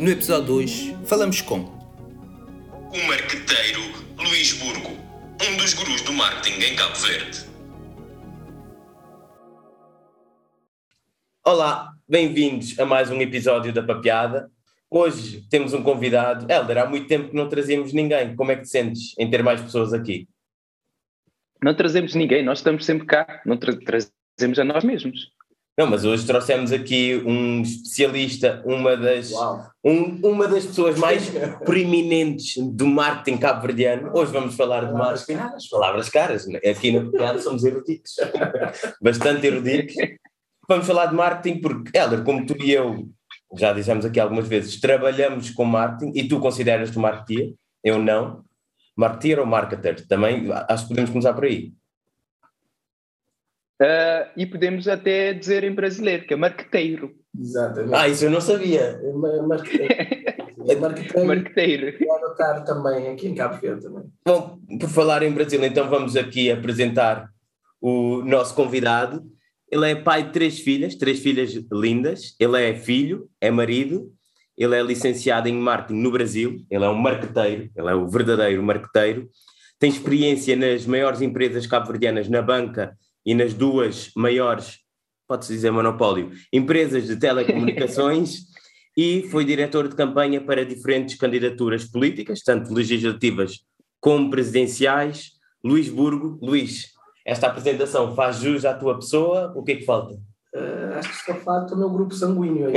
No episódio de hoje, falamos com o marqueteiro Luís Burgo, um dos gurus do marketing em Cabo Verde. Olá, bem-vindos a mais um episódio da Papeada. Hoje temos um convidado. Helder, há muito tempo que não trazíamos ninguém. Como é que te sentes em ter mais pessoas aqui? Não trazemos ninguém, nós estamos sempre cá, não tra trazemos a nós mesmos. Não, mas hoje trouxemos aqui um especialista, uma das, um, uma das pessoas mais preeminentes do marketing cabo-verdiano. Hoje vamos falar de marketing. Caras. Palavras caras. Né? Aqui na Papeada somos eruditos. Bastante eruditos. Vamos falar de marketing porque, Helder, como tu e eu já dissemos aqui algumas vezes, trabalhamos com marketing e tu consideras-te marketeer, eu não. Marketeer ou marketer? Também acho que podemos começar por aí. Uh, e podemos até dizer em brasileiro, que é marqueteiro. Exatamente. Ah, isso eu não sabia. É marqueteiro. É marqueteiro. marqueteiro. Vou anotar também aqui em Cabo Verde também. Bom, por falar em Brasil, então vamos aqui apresentar o nosso convidado. Ele é pai de três filhas, três filhas lindas. Ele é filho, é marido, ele é licenciado em marketing no Brasil, ele é um marqueteiro, ele é o verdadeiro marqueteiro. Tem experiência nas maiores empresas cabo-verdianas na banca e nas duas maiores, pode-se dizer monopólio, empresas de telecomunicações e foi diretor de campanha para diferentes candidaturas políticas, tanto legislativas como presidenciais. Luís Burgo, Luís, esta apresentação faz jus à tua pessoa? O que é que falta? Uh, acho que só falta o meu grupo sanguíneo aí.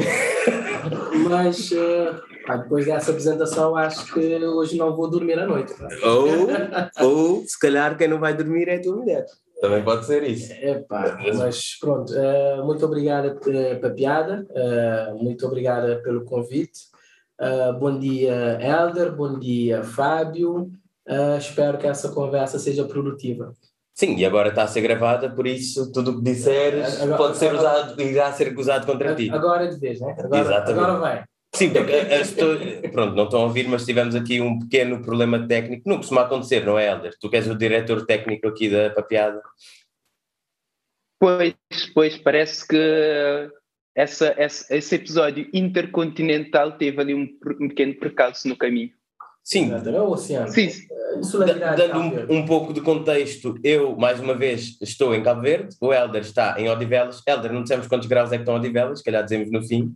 Mas uh, depois dessa apresentação, acho que hoje não vou dormir à noite. Ou, ou se calhar quem não vai dormir é a tua mulher. Também pode ser isso. É pá, mas pronto, uh, muito obrigada pela piada, uh, muito obrigada pelo convite. Uh, bom dia, Helder, bom dia, Fábio. espero que essa conversa seja produtiva. Sim, e agora está a ser gravada, por isso tudo o que disseres agora, pode ser usado, irá ser usado contra ti. Agora é de vez, né? Agora, Exatamente. agora vai. Sim, porque pessoas, pronto, não estão a ouvir, mas tivemos aqui um pequeno problema técnico. Não costuma acontecer, não é, Helder? Tu que és o diretor técnico aqui da Papeada. Pois, pois, parece que essa, essa, esse episódio intercontinental teve ali um, um pequeno percalço no caminho. Sim. É o oceano. Sim. É dando um, um, pouco de contexto, eu, mais uma vez, estou em Cabo Verde, o Helder está em Odivelas. Helder, não dissemos quantos graus é que estão Odivelas, se calhar dizemos no fim.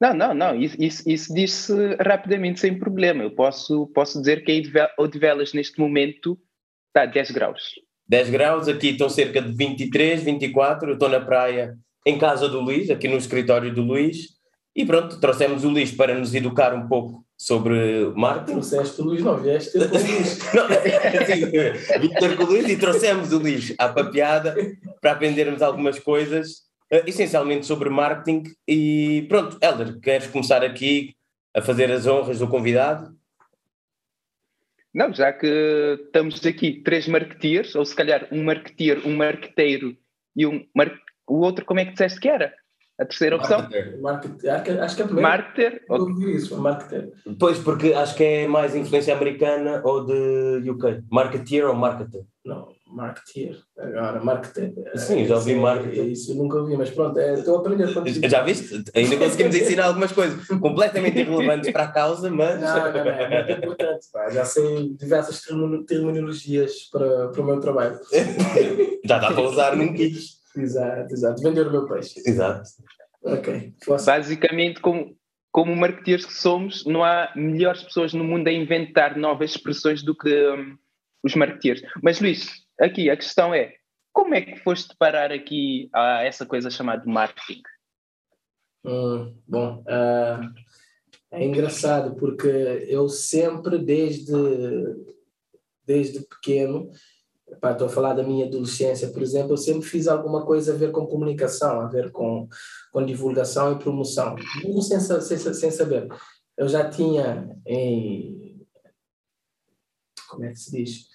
Não, não, não, isso, isso, isso diz-se rapidamente, sem problema. Eu posso, posso dizer que Odivelas neste momento está a 10 graus. 10 graus, aqui estão cerca de 23, 24, eu estou na praia em casa do Luís, aqui no escritório do Luís, e pronto, trouxemos o Luís para nos educar um pouco sobre marketing. Trouxeste o Luís, não vieste com o Luís. não, assim, vim ter com o Luís e trouxemos o Luís à papeada para aprendermos algumas coisas essencialmente sobre marketing. E pronto, Helder, queres começar aqui a fazer as honras do convidado? Não, já que estamos aqui três marketeers, ou se calhar um marketeer, um marqueteiro e um mar... o outro, como é que disseste que era? A terceira opção? Marketer. Marketer. Acho que é a primeira. Marketer. Eu ouvi isso, marketer. Pois, porque acho que é mais influência americana ou de UK. Marketeer ou marketer? Não, marketeer. Agora, marketer. Sim, já ouvi marketer. Isso eu nunca ouvi, mas pronto, é, estou a aprender Já viste? Ainda conseguimos ensinar algumas coisas completamente irrelevantes para a causa, mas. Não, não, não, é muito importante. Pá. Já sei diversas terminologias para, para o meu trabalho. já dá para usar num kit. Exato, exato. Vender o meu peixe. Exato. Ok. Basicamente, como, como marketeers que somos, não há melhores pessoas no mundo a inventar novas expressões do que um, os marketeers. Mas Luís, aqui a questão é, como é que foste parar aqui a essa coisa chamada marketing? Hum, bom, uh, é engraçado porque eu sempre, desde, desde pequeno, Pá, estou a falar da minha adolescência, por exemplo, eu sempre fiz alguma coisa a ver com comunicação, a ver com, com divulgação e promoção, mesmo sem, sem, sem saber. Eu já tinha em. Como é que se diz?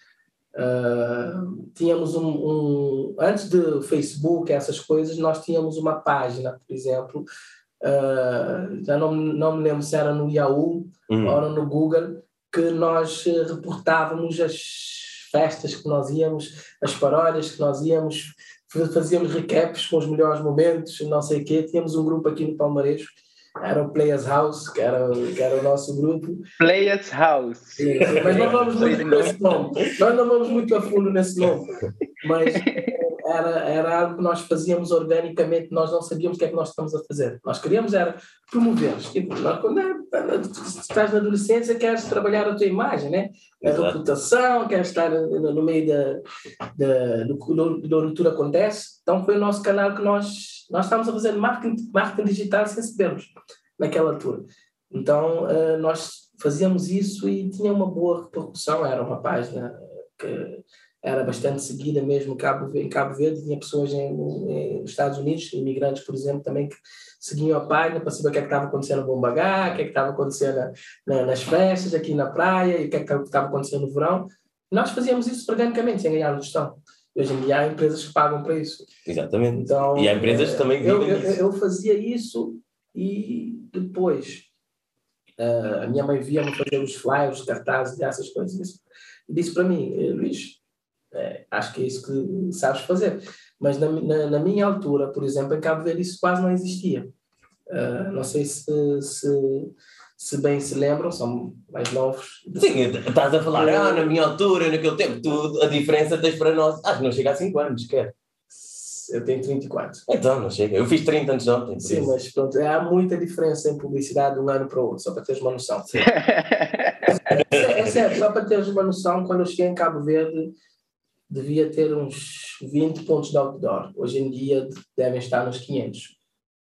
Uh, tínhamos um, um, Antes do Facebook, essas coisas, nós tínhamos uma página, por exemplo, uh, já não, não me lembro se era no Yahoo uhum. ou no Google, que nós reportávamos as festas que nós íamos, as paródias que nós íamos, fazíamos recaps com os melhores momentos, não sei o quê. Tínhamos um grupo aqui no Palmarejo era o Players House, que era, que era o nosso grupo. Players House. Sim, mas não vamos muito nesse nome. Nós não vamos muito a fundo nesse nome. Mas era, era algo que nós fazíamos organicamente, nós não sabíamos o que é que nós estamos a fazer. Nós queríamos era promover. Tipo, nós, quando é, estás na adolescência, queres trabalhar a tua imagem, né? A Exato. reputação, queres estar no, meio da, da, do, do, do onde tudo acontece. Então foi o nosso canal que nós, nós estávamos a fazer marketing, marketing digital sem sabermos, naquela altura. Então eh, nós fazíamos isso e tinha uma boa repercussão, era uma página que era bastante seguida mesmo em Cabo, em Cabo Verde, tinha pessoas em, em- nos Estados Unidos, imigrantes, por exemplo, também que seguiam a página para saber o que é que estava acontecendo no Bombagá, o que é que estava acontecendo na- na- nas festas, aqui na praia, e o que é que estava acontecendo no verão. Nós fazíamos isso organicamente, sem ganhar gestão. Hoje em dia há empresas que pagam para isso. Exatamente. Então, E há empresas que também eu, vivem eu, disso. eu fazia isso e depois ah, a minha mãe via-me fazer os flyers, os cartazes e essas coisas. E disse para mim, "Eh, Luís, eh, acho que é isso que sabes fazer. Mas na, na, na minha altura, por exemplo, em Cabo Verde isso quase não existia. Ah, não sei se, se, se bem se lembram, são mais novos. Sim, estás a falar, ah, na minha altura, naquele tempo, tu, a diferença tens para nós. Ah, não chega a 5 anos, quer. Eu tenho 34. Então, não chega. Eu fiz 30 antes de ontem. Sim, isso. mas pronto, há muita diferença em publicidade de um ano para o outro, só para teres uma noção. É, é sério, só para teres uma noção, quando eu cheguei em Cabo Verde, devia ter uns 20 pontos de outdoor. Hoje em dia devem estar nos 500.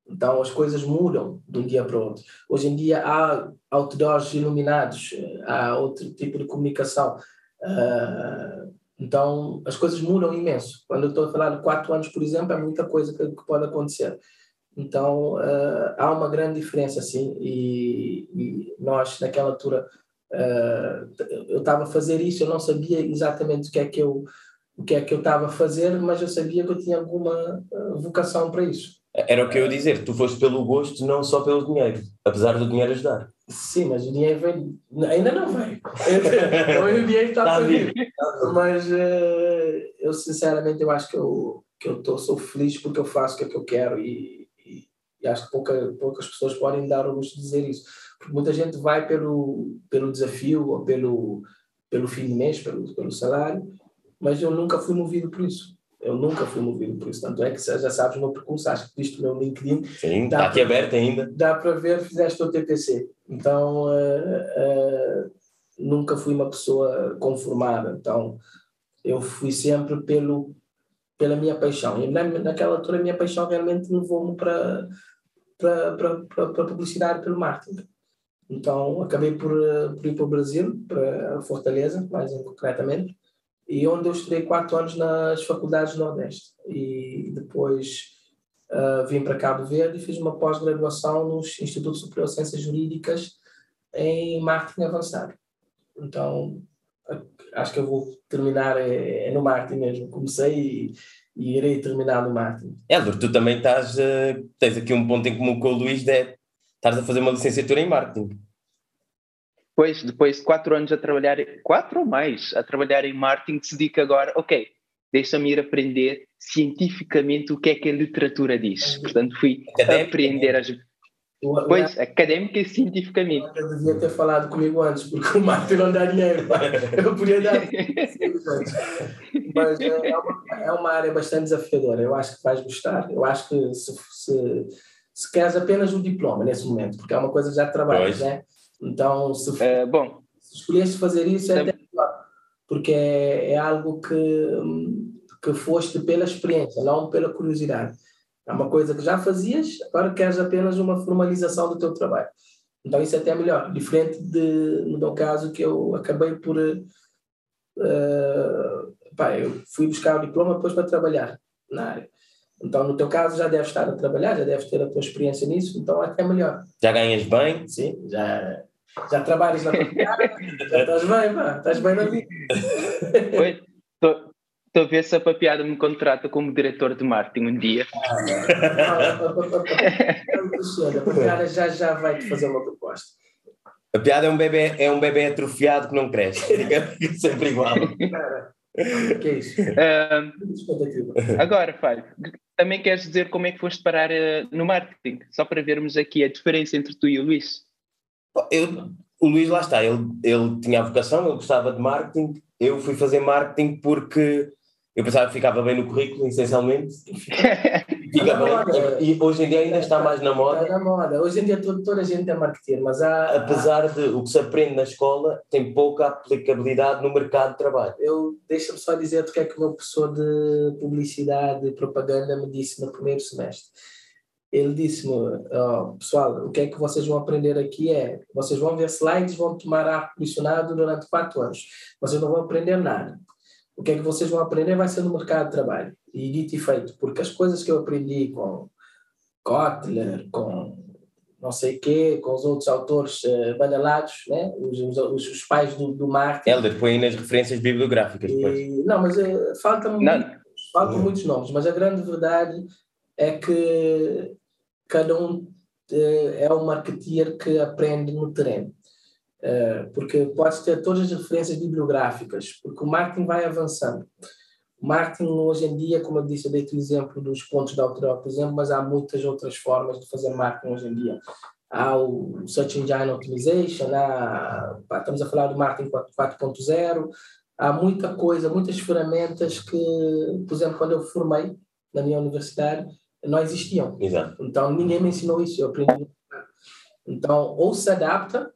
Então as coisas mudam de um dia para o outro. Hoje em dia há outdoors iluminados, há outro tipo de comunicação. Ah, então as coisas mudam imenso. Quando eu estou a falar de 4 anos, por exemplo, é muita coisa que, pode acontecer. Então ah, há uma grande diferença, sim, e, nós naquela altura ah, eu estava a fazer isso, eu não sabia exatamente o que é que eu o que é que eu estava a fazer, mas eu sabia que eu tinha alguma ah, vocação para isso. Era o que eu ia dizer, tu foste pelo gosto, não só pelo dinheiro, apesar do dinheiro ajudar. Sim, mas o dinheiro vem. Ainda não vem. o dinheiro está a vir. Mas eh, eu, sinceramente, eu acho que eu, que eu tô, sou feliz porque eu faço o que é que eu quero e, e, e acho que pouca, poucas pessoas podem me dar o luxo de dizer isso. Porque muita gente vai pelo, pelo desafio ou pelo, pelo fim de mês, pelo, pelo salário, mas eu nunca fui movido por isso. Eu nunca fui movido por isso. Tanto é que já sabes o meu percurso, acho que viste o meu LinkedIn, Sim, está aqui aberto ainda. dá para ver, fizeste o TPC. Então, eh, eh, nunca fui uma pessoa conformada. Então, eu fui sempre pelo, pela minha paixão. E na, naquela altura, a minha paixão realmente levou-me para, para, para, para, para a publicidade, pelo marketing. Então, acabei por, eh, por ir para o Brasil, para Fortaleza, mais concretamente, e onde eu estudei quatro anos nas faculdades do Nordeste. E depois Uh, vim para Cabo Verde e fiz uma pós-graduação nos Institutos Superior de Ciências Jurídicas em marketing avançado. Então, acho que eu vou terminar é, é no marketing mesmo. Comecei e, e irei terminar no marketing. Helder, tu também estás, eh, tens aqui um ponto em comum com o Luís, de estás a fazer uma licenciatura em marketing. Depois, depois de quatro anos a trabalhar, quatro ou mais, a trabalhar em marketing, decidi que agora, ok, deixa-me ir aprender cientificamente o que é que a literatura diz. Portanto, fui Académica, aprender as. O- Pois, académica e cientificamente. Eu devia ter falado comigo antes, porque o marketing não dá dinheiro. Eu podia dar. Mas é é uma, é uma área bastante desafiadora. Eu acho que vais gostar. Eu acho que se, se, se queres apenas o diploma nesse momento, porque é uma coisa que já trabalhas, Pois. né? Então, se, Eh, bom, se escolheste fazer isso, é até melhor, porque é, é algo que, que foste pela experiência, não pela curiosidade. É uma coisa que já fazias, agora queres apenas uma formalização do teu trabalho. Então isso é até melhor, diferente de, no meu caso, que eu acabei por... eh, pá, eu fui buscar o diploma depois para trabalhar na área. Então, no teu caso, já deves estar a trabalhar, já deves ter a tua experiência nisso, então é até melhor. Já ganhas bem? Sim, já, já trabalhas na já estás bem, pá, estás bem na vida. estou a ver se a papiada me contrata como diretor de marketing um dia. A papiada já já vai te fazer uma proposta. A piada é um bebê, é um bebê atrofiado que não cresce. Fica, sempre igual. Cara, que é isso? Agora, Fábio, também queres dizer como é que foste parar eh, no marketing? Só para vermos aqui a diferença entre tu e o Luís. Eu, o Luís, lá está, ele, ele tinha a vocação, ele gostava de marketing. Eu fui fazer marketing porque eu pensava que ficava bem no currículo, essencialmente. Fica bem. E, hoje em dia ainda está mais na moda. Está na moda. Hoje em dia toda, toda a gente é marketeer, mas há, Apesar de o que se aprende na escola tem pouca aplicabilidade no mercado de trabalho. eu deixa-me só dizer o que é que o meu professor de publicidade e propaganda me disse no primeiro semestre. Ele disse-me, ó, pessoal, o que é que vocês vão aprender aqui é, vocês vão ver slides, vão tomar ar condicionado durante quatro anos. Vocês não vão aprender nada. O que é que vocês vão aprender vai ser no mercado de trabalho. E dito e feito, porque as coisas que eu aprendi com Kotler, com não sei quê, com os outros autores eh, badalados, né? os, os, os pais do, do marketing, Helder, põe aí nas referências bibliográficas depois. e, não, mas eh, falta-me Não. faltam muitos nomes, mas a grande verdade é que cada um eh, é um marketeer que aprende no terreno. Eh, porque podes ter todas as referências bibliográficas, porque o marketing vai avançando. O marketing hoje em dia, como eu disse, eu dei-te o exemplo dos pontos de autoral, por exemplo, mas há muitas outras formas de fazer marketing hoje em dia. Há o Search Engine Optimization, há, estamos a falar do marketing 4.0, há muita coisa, muitas ferramentas que, por exemplo, quando eu formei na minha universidade, não existiam. Exato. Então ninguém me ensinou isso, eu aprendi. Então, ou se adapta,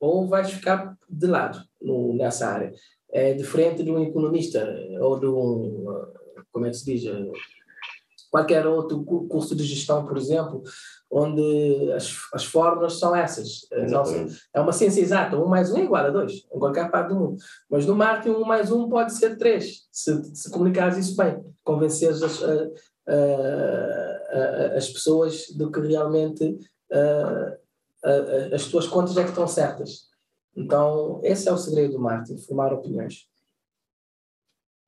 ou vais ficar de lado no, nessa área. É diferente de um economista ou de um, uh, como é que se diz, uh, qualquer outro cu- curso de gestão, por exemplo, onde as, as fórmulas são essas. Exatamente. é uma ciência exata, um mais um é igual a dois, em qualquer parte do mundo. Mas no marketing, um mais um pode ser três, se, se comunicares isso bem, convenceres as, uh, uh, uh, as pessoas de que realmente uh, uh, as tuas contas é que estão certas. Então, esse é o segredo do marketing, formar opiniões.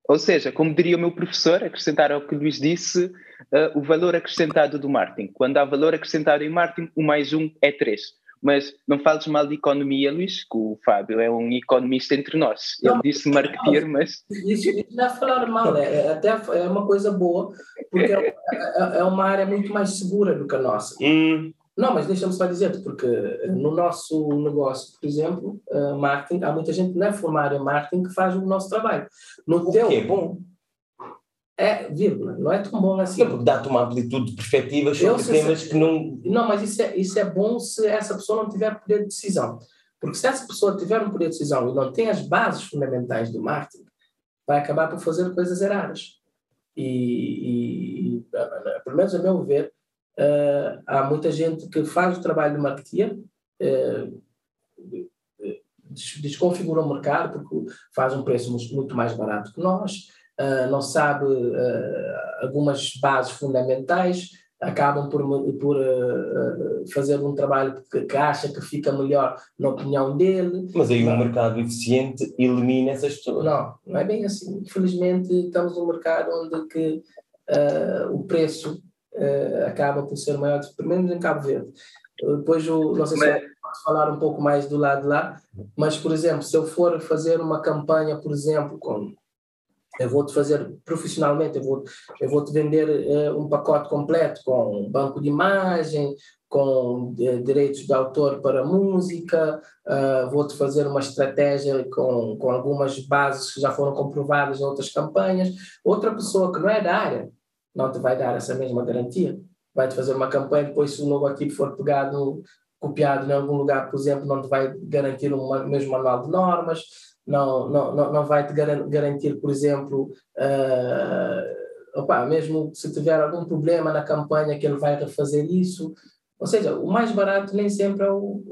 Ou seja, como diria o meu professor, acrescentar ao que Luís disse, eh, o valor acrescentado do marketing. Quando há valor acrescentado em marketing, o mais um é três. Mas não fales mal de economia, Luís, que o Fábio é um economista entre nós. Ele Não, disse marketeer, mas Isso, não é falar mal, é, até é uma coisa boa, porque é, é- é uma área muito mais segura do que a nossa. Hum, Não, mas deixa-me só dizer-te, porque no nosso negócio, por exemplo, eh, marketing, há muita gente que não é formada em marketing que faz o nosso trabalho. No o teu, que é bom. É, vírgula, não é tão bom assim. Sim, porque dá-te uma amplitude de perspectivas sobre temas que não. Não, mas isso é, isso é bom se essa pessoa não tiver poder de decisão. Porque se essa pessoa tiver um poder de decisão e não tem as bases fundamentais do marketing, vai acabar por fazer coisas erradas. E, e- e, pelo menos a meu ver, eh, há muita gente que faz o trabalho de marketeer, eh, des- desconfigura o mercado porque faz um preço muito mais barato que nós, eh, não sabe eh, algumas bases fundamentais, acabam por, por eh, fazer um trabalho que, que acha que fica melhor na opinião dele. Mas aí Não. um mercado eficiente elimina essas pessoas. Não, não é bem assim. Infelizmente, estamos num mercado onde que, o preço acaba por ser maior, pelo menos em Cabo Verde. Depois, o, não sei se Mas- eu posso falar um pouco mais do lado de lá, mas, por exemplo, se eu for fazer uma campanha, por exemplo, com eu vou-te fazer profissionalmente, eu vou, eu vou-te vender eh, um pacote completo com banco de imagem, com eh, direitos de autor para música, ah, vou-te fazer uma estratégia com, com algumas bases que já foram comprovadas em outras campanhas. Outra pessoa que não é da área não te vai dar essa mesma garantia. Vai-te fazer uma campanha, depois se o logotipo for pegado, copiado em algum lugar, por exemplo, não te vai garantir o mesmo manual de normas, não, não, não, não vai te garan- garantir, por exemplo, ah, opa, mesmo se tiver algum problema na campanha que ele vai refazer isso. Ou seja, o mais barato nem sempre é o.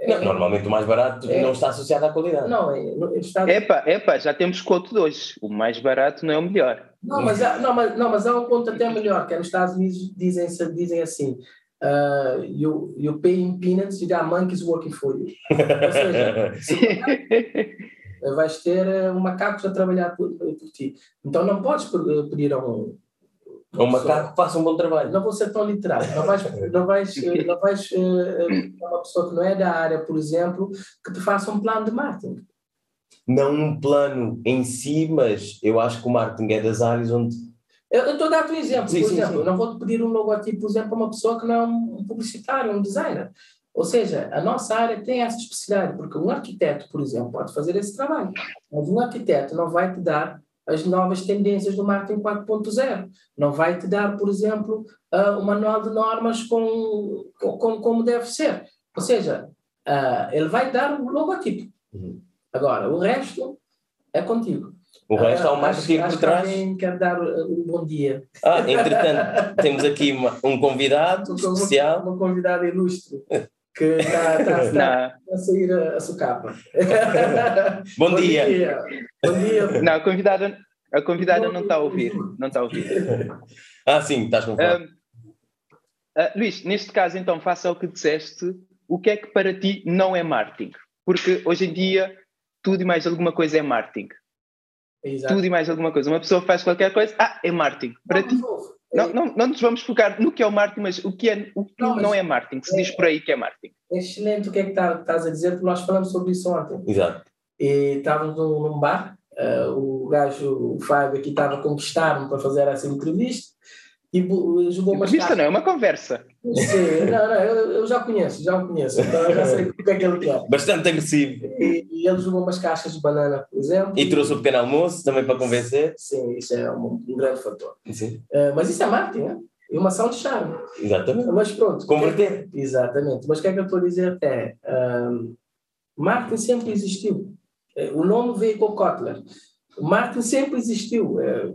é- Não, normalmente o mais barato É. não está associado à qualidade. não, é, no- está, Epa, epa, já temos conto de hoje. O mais barato não é o melhor. Não, mas há, não, mas, não, mas há um ponto até melhor, que é nos Estados Unidos dizem, dizem assim, uh, you, you pay in peanuts, you got monkeys working for you. Ou seja, vais ter uh, macacos a trabalhar por, por ti. Então não podes pe- pedir a um... Um macaco que faça um bom trabalho. Não vou ser tão literal. Não vais, não vais, eh, não vais eh, eh, uma pessoa que não é da área, por exemplo, que te faça um plano de marketing. não num plano em si, mas eu acho que o marketing é das áreas onde. Eu estou a dar-te um exemplo. Sim, por sim, exemplo, sim. não vou-te pedir um logotipo, por exemplo, a uma pessoa que não é um publicitário, um designer. Ou seja, a nossa área tem essa especificidade, porque um arquiteto, por exemplo, pode fazer esse trabalho, mas um arquiteto não vai te dar as novas tendências do marketing 4.0. Não vai te dar, por exemplo, ah, um manual de normas com, com, com- como deve ser. Ou seja, ah, ele vai dar o logotipo. Uhum. Agora, o resto é contigo. O resto há um Ah, marketing acho- por acho que trás. alguém quer dar uh, um bom dia. Ah, entretanto, temos aqui um convidado Uma- especial. Uma convidada ilustre que está, está, está Não, a sair a, a socapa. Bom, dia. Bom dia. não, a convidada, a convidada não está a ouvir. Não está a ouvir. Ah, sim, estás com fome. Ahm, ah, Luís, neste caso, então, faça o que disseste. O que é que para ti não é marketing? Porque hoje em dia, tudo e mais alguma coisa é marketing. Exato. Tudo e mais alguma coisa. Uma pessoa faz qualquer coisa, ah, é marketing. Para ti, não, não, não nos vamos focar no que é o marketing, mas o que, é, o que Não, não, é marketing. Se diz por aí que é marketing. É excelente o que é que tá- estás a dizer, porque nós falamos sobre isso ontem. Exato. E estávamos num, bar, eh, o gajo, o Fábio aqui estava a conquistar-me para fazer essa entrevista e jogou umas Entrevista não, é uma conversa. Sim, não, não, eu, eu já conheço, já o conheço, então eu já sei o que é que ele quer. Bastante agressivo. E, e ele jogou umas caixas de banana, por exemplo. E trouxe o pequeno almoço também para convencer. Sim, isso é um, um grande fator. Sim, Eh, mas isso é marketing, né? E uma ação de charme. exatamente. Mas pronto. Converter. Exatamente. Mas o que é que eu estou a dizer é, ahm, marketing sempre existiu. Eh, O nome veio com Kotler. Marketing sempre existiu. Eh,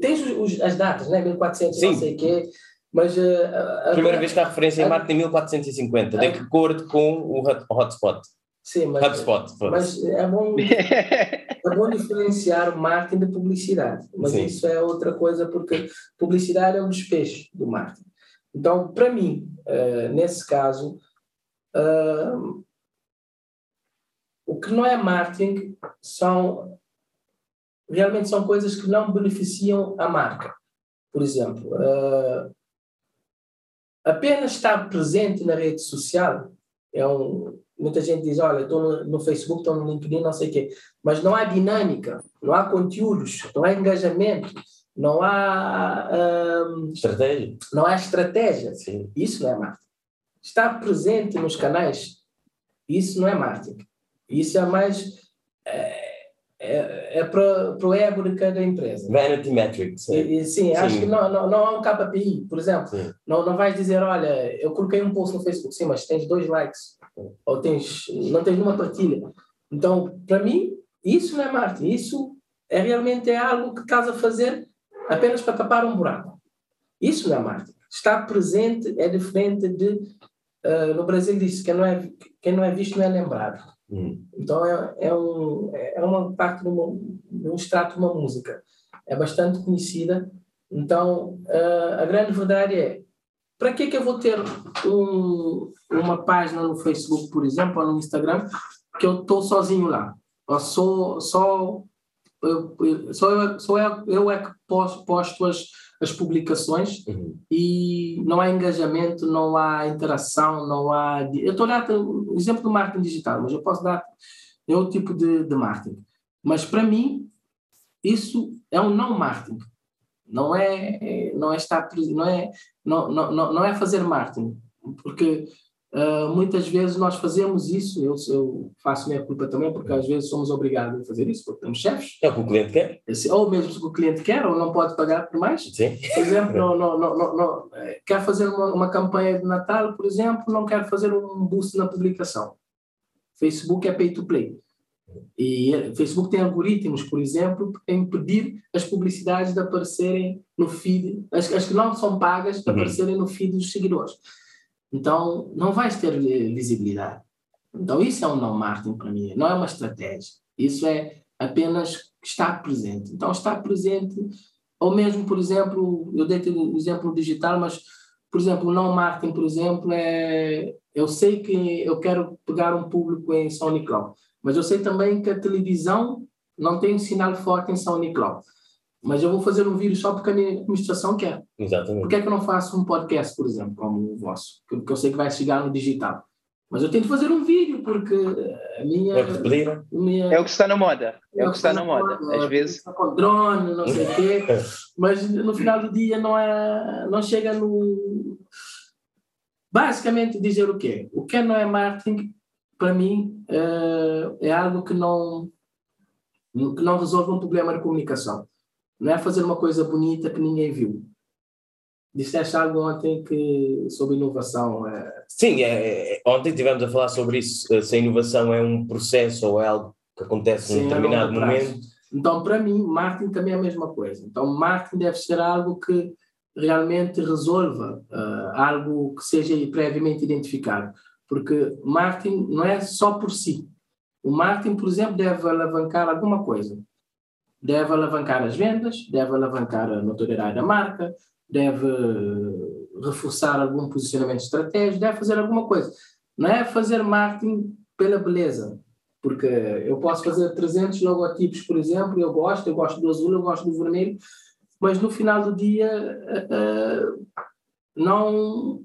Tens os- as datas, né? 1400, não Sim. sei o quê, mas... eh, a- a- Primeira vez que há referência em marketing em 1450, de acordo com o hot- hotspot. Sim, mas, HubSpot. foda-se. mas é bom É bom diferenciar o marketing de publicidade, mas Sim. isso é outra coisa, porque publicidade é um despejo do marketing. Então, para mim, eh, nesse caso, ah, o que não é marketing são realmente são coisas que não beneficiam a marca. Por exemplo, ah, apenas estar presente na rede social é um. Muita gente diz, olha, estou no, no Facebook, estou no LinkedIn, não sei o quê. Mas não há dinâmica, não há conteúdos, não há engajamento, não há, ahm, Estratégia. não há estratégia. Sim. Isso não é marketing. Estar presente nos canais, isso não é marketing. Isso é mais. É, é, é para o ego de cada empresa. Vanity metrics. E, e, sim, acho Sim. que não, não, não há um KPI, por exemplo. Sim. Não, não vais dizer, olha, eu coloquei um post no Facebook, sim, mas tens dois likes, ou tens, não tens nenhuma partilha. Então, para mim, isso não é marketing, isso é realmente é algo que estás a fazer apenas para tapar um buraco. Isso não é marketing. Estar presente é diferente de, ah, no Brasil diz quem não é quem não é visto não é lembrado. Hum. Então é, é, um, é uma parte de, uma, de um extrato de uma música. É bastante conhecida. Então a grande verdade é para que que eu vou ter um, uma página no Facebook, por exemplo, ou no Instagram, que eu estou sozinho lá? Ou sou só eu, eu- só eu, só eu, eu é que posto, posto as, as publicações Uhum. e não há engajamento, não há interação, não há. Eu estou a dar o exemplo do marketing digital, mas eu posso dar é outro tipo de, de marketing. Mas para mim, isso é um não marketing. Não é, é- não é estar, não é, não, não não é fazer marketing, porque ah, muitas vezes nós fazemos isso. Eu, eu faço minha culpa também, porque às vezes somos obrigados a fazer isso, porque temos chefes, É o que o cliente quer. esse- ou mesmo se o cliente quer, ou não pode pagar por mais. Sim. Por exemplo, não, não, não, não, não, eh, quer fazer uma, uma campanha de Natal, por exemplo, não quer fazer um boost na publicação. Facebook é pay to play. E eh, Facebook tem algoritmos, por exemplo, para impedir as publicidades de aparecerem no feed, as, as que não são pagas, de Uhum. aparecerem no feed dos seguidores. Então, não vais ter eh, visibilidade. Então, isso é um não marketing para mim, não é uma estratégia. Isso é apenas estar presente. Então, estar presente, ou mesmo, por exemplo, eu dei o exemplo digital, mas, por exemplo, o não marketing, por exemplo, é. Eu sei que eu quero pegar um público em São Nicolau, mas eu sei também que a televisão não tem um sinal forte em São Nicolau. Mas eu vou fazer um vídeo só porque a minha administração quer. Por Exatamente. que é que eu não faço um podcast, por exemplo, como o vosso? Que, que eu sei que vai chegar no digital. Mas eu tento fazer um vídeo, porque a minha. É a minha É o que está na moda. É o que está na moda. Às vezes. Com drone, não sei o quê. Mas no final do dia não, é, não chega no. Basicamente dizer o quê? O que não é marketing, para mim, é, é algo que não, que não resolve um problema de comunicação. Não é fazer uma coisa bonita que ninguém viu. Disseste algo ontem que, sobre inovação. É... Sim, é, é, ontem estivemos a falar sobre isso, se a inovação é um processo ou é algo que acontece Sim, num a determinado momento. Então, para mim, marketing também é a mesma coisa. Então, marketing deve ser algo que realmente resolva uh, algo que seja previamente identificado. Porque marketing não é só por si. O marketing, por exemplo, deve alavancar alguma coisa. Deve alavancar as vendas, deve alavancar a notoriedade da marca, deve reforçar algum posicionamento estratégico, deve fazer alguma coisa. Não é fazer marketing pela beleza, porque eu posso fazer 300 logotipos, por exemplo, eu gosto, eu gosto do azul, eu gosto do vermelho, mas no final do dia uh, não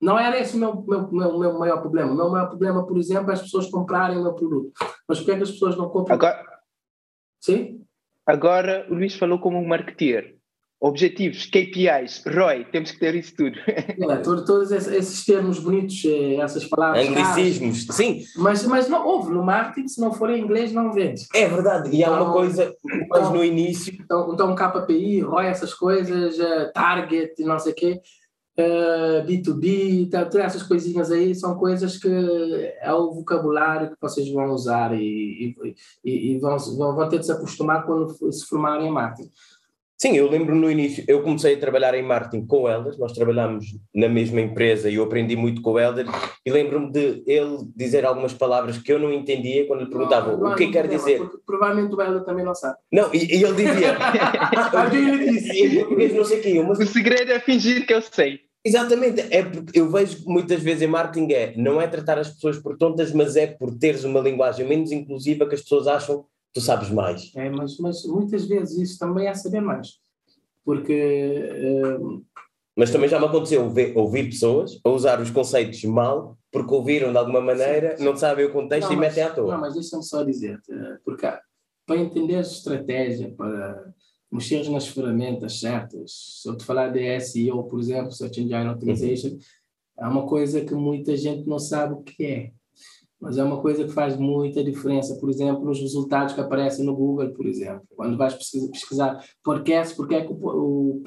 não era esse o meu, meu, meu, meu maior problema. O meu maior problema, por exemplo, é as pessoas comprarem o meu produto. Mas por que, é que as pessoas não compram? Agora, Sim? agora o Luís falou como um marketeer. Objetivos, KPIs, ROI, temos que ter isso tudo. É, todos, todos esses termos bonitos, eh, essas palavras. Anglicismos, sim, Mas, mas não houve no marketing, se não for em inglês, não vende. é verdade. E há uma Então- coisa, mas no início, Então, então KPI, ROI, essas coisas, eh, Target, não sei o quê, eh, B2B, tá, todas essas coisinhas aí são coisas que é o vocabulário que vocês vão usar e, e, e- vão, vão, vão ter de se acostumar quando se formarem em marketing. sim, eu lembro no início, eu comecei a trabalhar em marketing com o Helder, nós trabalhámos na mesma empresa e eu aprendi muito com o Helder e lembro-me de ele dizer algumas palavras que eu não entendia quando lhe perguntava Não- não o que nenhum quer dizer. porque Provavelmente o Bela também não sabe. Não, e, e ele dizia, Alguém lhe disse. em português não sei quê, eu, mas O segredo é fingir que eu sei. Exatamente, é porque eu vejo que muitas vezes em marketing é, não é tratar as pessoas por tontas, mas é por teres uma linguagem menos inclusiva que as pessoas acham que tu sabes mais. É, mas, mas muitas vezes isso também é saber mais. Porque eh, Mas também já me aconteceu ver- ouvir pessoas a usar os conceitos mal, porque ouviram de alguma maneira, não sabem o contexto Não, e mas- metem à toa. Não, mas deixa-me só dizer, porque para entender a estratégia, para mexer nas ferramentas certas, se eu te falar de SEO, por exemplo, Search Engine Optimization, é uma coisa que muita gente não sabe o que é. Mas é uma coisa que faz muita diferença, por exemplo, nos resultados que aparecem no Google, por exemplo. Quando vais pesquisar, podcast, porque é que o, o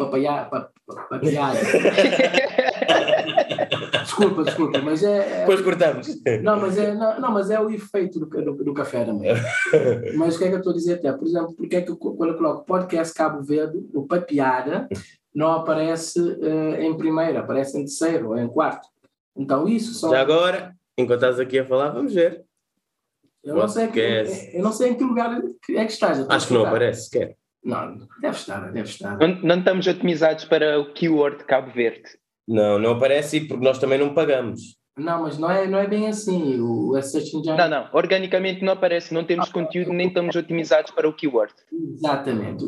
desculpa, desculpa, mas é... é- Depois cortamos. não, mas é, não, não, mas é o efeito do, do, do café também. mas o que é que eu estou a dizer até? Por exemplo, porque é que eu, quando eu coloco podcast Cabo Verde, o papiada não aparece eh, em primeiro, aparece em terceiro ou em quarto. Então isso são... Já agora, enquanto estás aqui a falar, vamos ver. eu, não sei que, eu não sei em que lugar é que estás. eu estou Acho que não aparece sequer. Não, deve estar, deve estar. Não, não estamos otimizados para o keyword Cabo Verde. Não, não aparece porque nós também não pagamos. Não, mas não é, não é bem assim. O, Search Engine... Não, não. Organicamente não aparece. Não temos conteúdo, nem estamos otimizados para o keyword. Exatamente.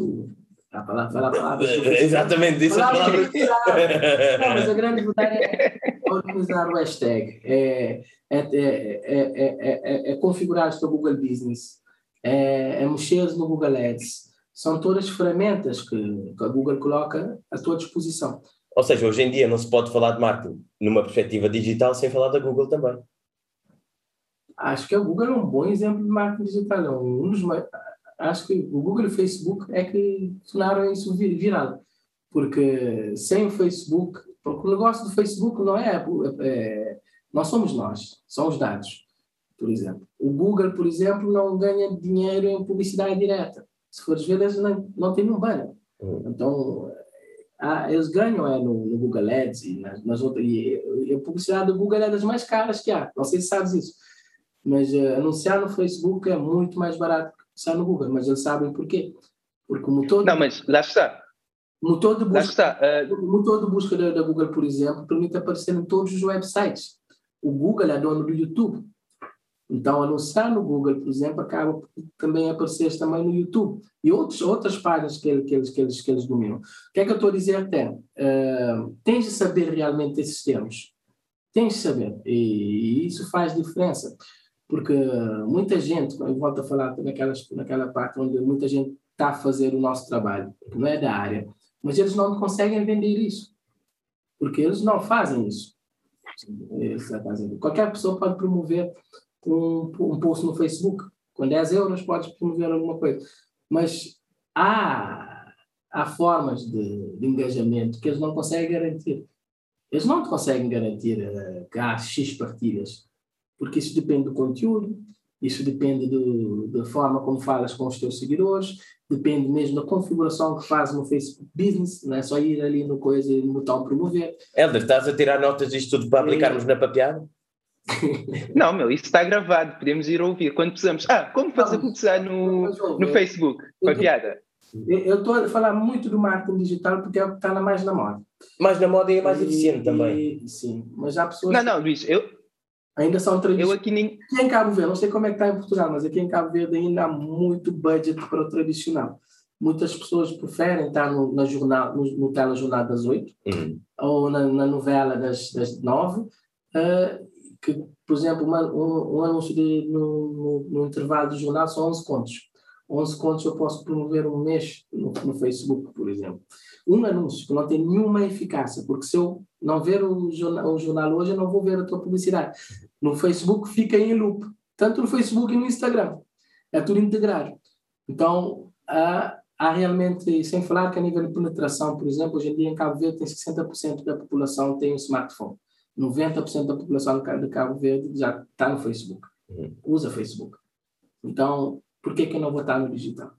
A palavra, fala a palavra. Exatamente, disse a Palavra palavra. Não, mas a grande verdade é organizar o hashtag, é, é, é, é, é, é configurar o Google Business, é, é mexer no Google Ads. São todas ferramentas que, que a Google coloca à tua disposição. Ou seja, hoje em dia não se pode falar de marketing numa perspectiva digital sem falar da Google também. Acho que o Google é um bom exemplo de marketing digital. É um dos mais, acho que o Google e o Facebook é que tornaram isso vi- viral. Porque sem o Facebook, porque o negócio do Facebook não é, é não somos nós, são os dados, por exemplo. O Google, por exemplo, não ganha dinheiro em publicidade direta. Se fores ver, eles não, não têm um banner. Então, ah, eles ganham é, no, no Google Ads e nas, nas outras. E, e a publicidade do Google é das mais caras que há. Não sei se sabes isso. Mas eh, anunciar no Facebook é muito mais barato que anunciar no Google. Mas eles sabem porquê. Porque o motor, Não, mas lá está. o motor de Lá busca está. O motor de busca da, da Google, por exemplo, permite aparecer em todos os websites. O Google é dono do YouTube. Então, anunciar no Google, por exemplo, acaba por também aparecer também no YouTube. E outros, outras páginas que, ele- que, eles, que, eles, que eles dominam. O que é que eu estou a dizer até? Ah, tens de saber realmente esses termos. tens de saber. E, e isso faz diferença. Porque muita gente, eu volto a falar naquelas, naquela parte onde muita gente está a fazer o nosso trabalho, que não é da área, mas eles não conseguem vender isso. Porque eles não fazem isso. Qualquer pessoa pode promover um, um post no Facebook. Com 10 euros podes promover alguma coisa. Mas há, há formas de, de engajamento que eles não conseguem garantir. Eles não te conseguem garantir uh, que há X partilhas, porque isso depende do conteúdo, isso depende do, da forma como falas com os teus seguidores, depende mesmo da configuração que faz no Facebook Business, não é só ir ali no coisa e no botão promover. Helder, estás a tirar notas disto tudo para aplicarmos na papeada? Não, meu, isso está gravado, podemos ir ouvir. Quando precisamos. Ah, como fazer começar no, no Facebook? Com a piada. Eu estou a falar muito do marketing digital porque é o que está mais na moda. Mais na moda e é mais e, eficiente também. E, sim, mas há pessoas. Não, não, Luís, eu. Ainda são tradicionais. Eu aqui nem. Aqui em Cabo Verde, não sei como é que está em Portugal, mas aqui em Cabo Verde ainda há muito budget para o tradicional. Muitas pessoas preferem estar no, na jornal, no, no telejornal das 8 uhum. ou na, na, novela das, das 9. Uh, que, por exemplo, uma, um, um, anúncio de, no, no, no, intervalo do jornal são 11 contos. 11 contos eu posso promover um mês no, no, Facebook, por exemplo. Um anúncio que não tem nenhuma eficácia, porque se eu não ver o jornal, o jornal hoje, eu não vou ver a tua publicidade. No Facebook fica em loop, tanto no Facebook e no Instagram. É tudo integrado. Então, há, há realmente, sem falar que a nível de penetração, por exemplo, hoje em dia em Cabo Verde tem 60% da população tem um smartphone. 90% da população de Cabo Verde já está no Facebook, uhum. usa Facebook. Então, por que, que eu não vou estar no digital?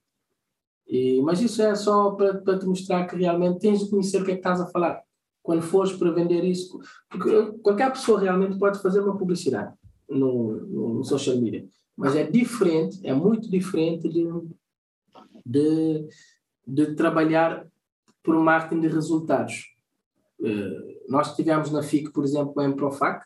E, mas isso é só para, te mostrar que realmente tens de conhecer o que é que estás a falar. Quando fores para vender isso, porque qualquer pessoa realmente pode fazer uma publicidade no, no, no social media, mas é diferente, é muito diferente de, de, de trabalhar por marketing de resultados. Uh, nós tivemos na FIC, por exemplo, em Profac,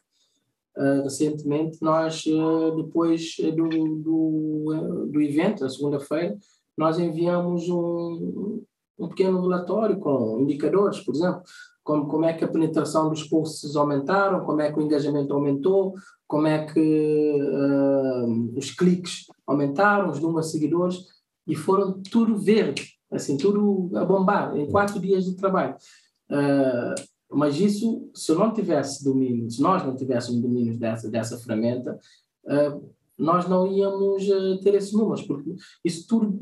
uh, recentemente, nós, uh, depois do, do, do evento, a segunda-feira, nós enviamos um, um pequeno relatório com indicadores, por exemplo, como, como é que a penetração dos posts aumentaram, como é que o engajamento aumentou, como é que uh, os cliques aumentaram, os números de seguidores, e foram tudo verde, assim, tudo a bombar, em quatro dias de trabalho. Uh, mas isso, se eu não tivesse domínio, se nós não tivéssemos domínio dessa, dessa ferramenta, uh, nós não íamos uh, ter esses números, porque isso tudo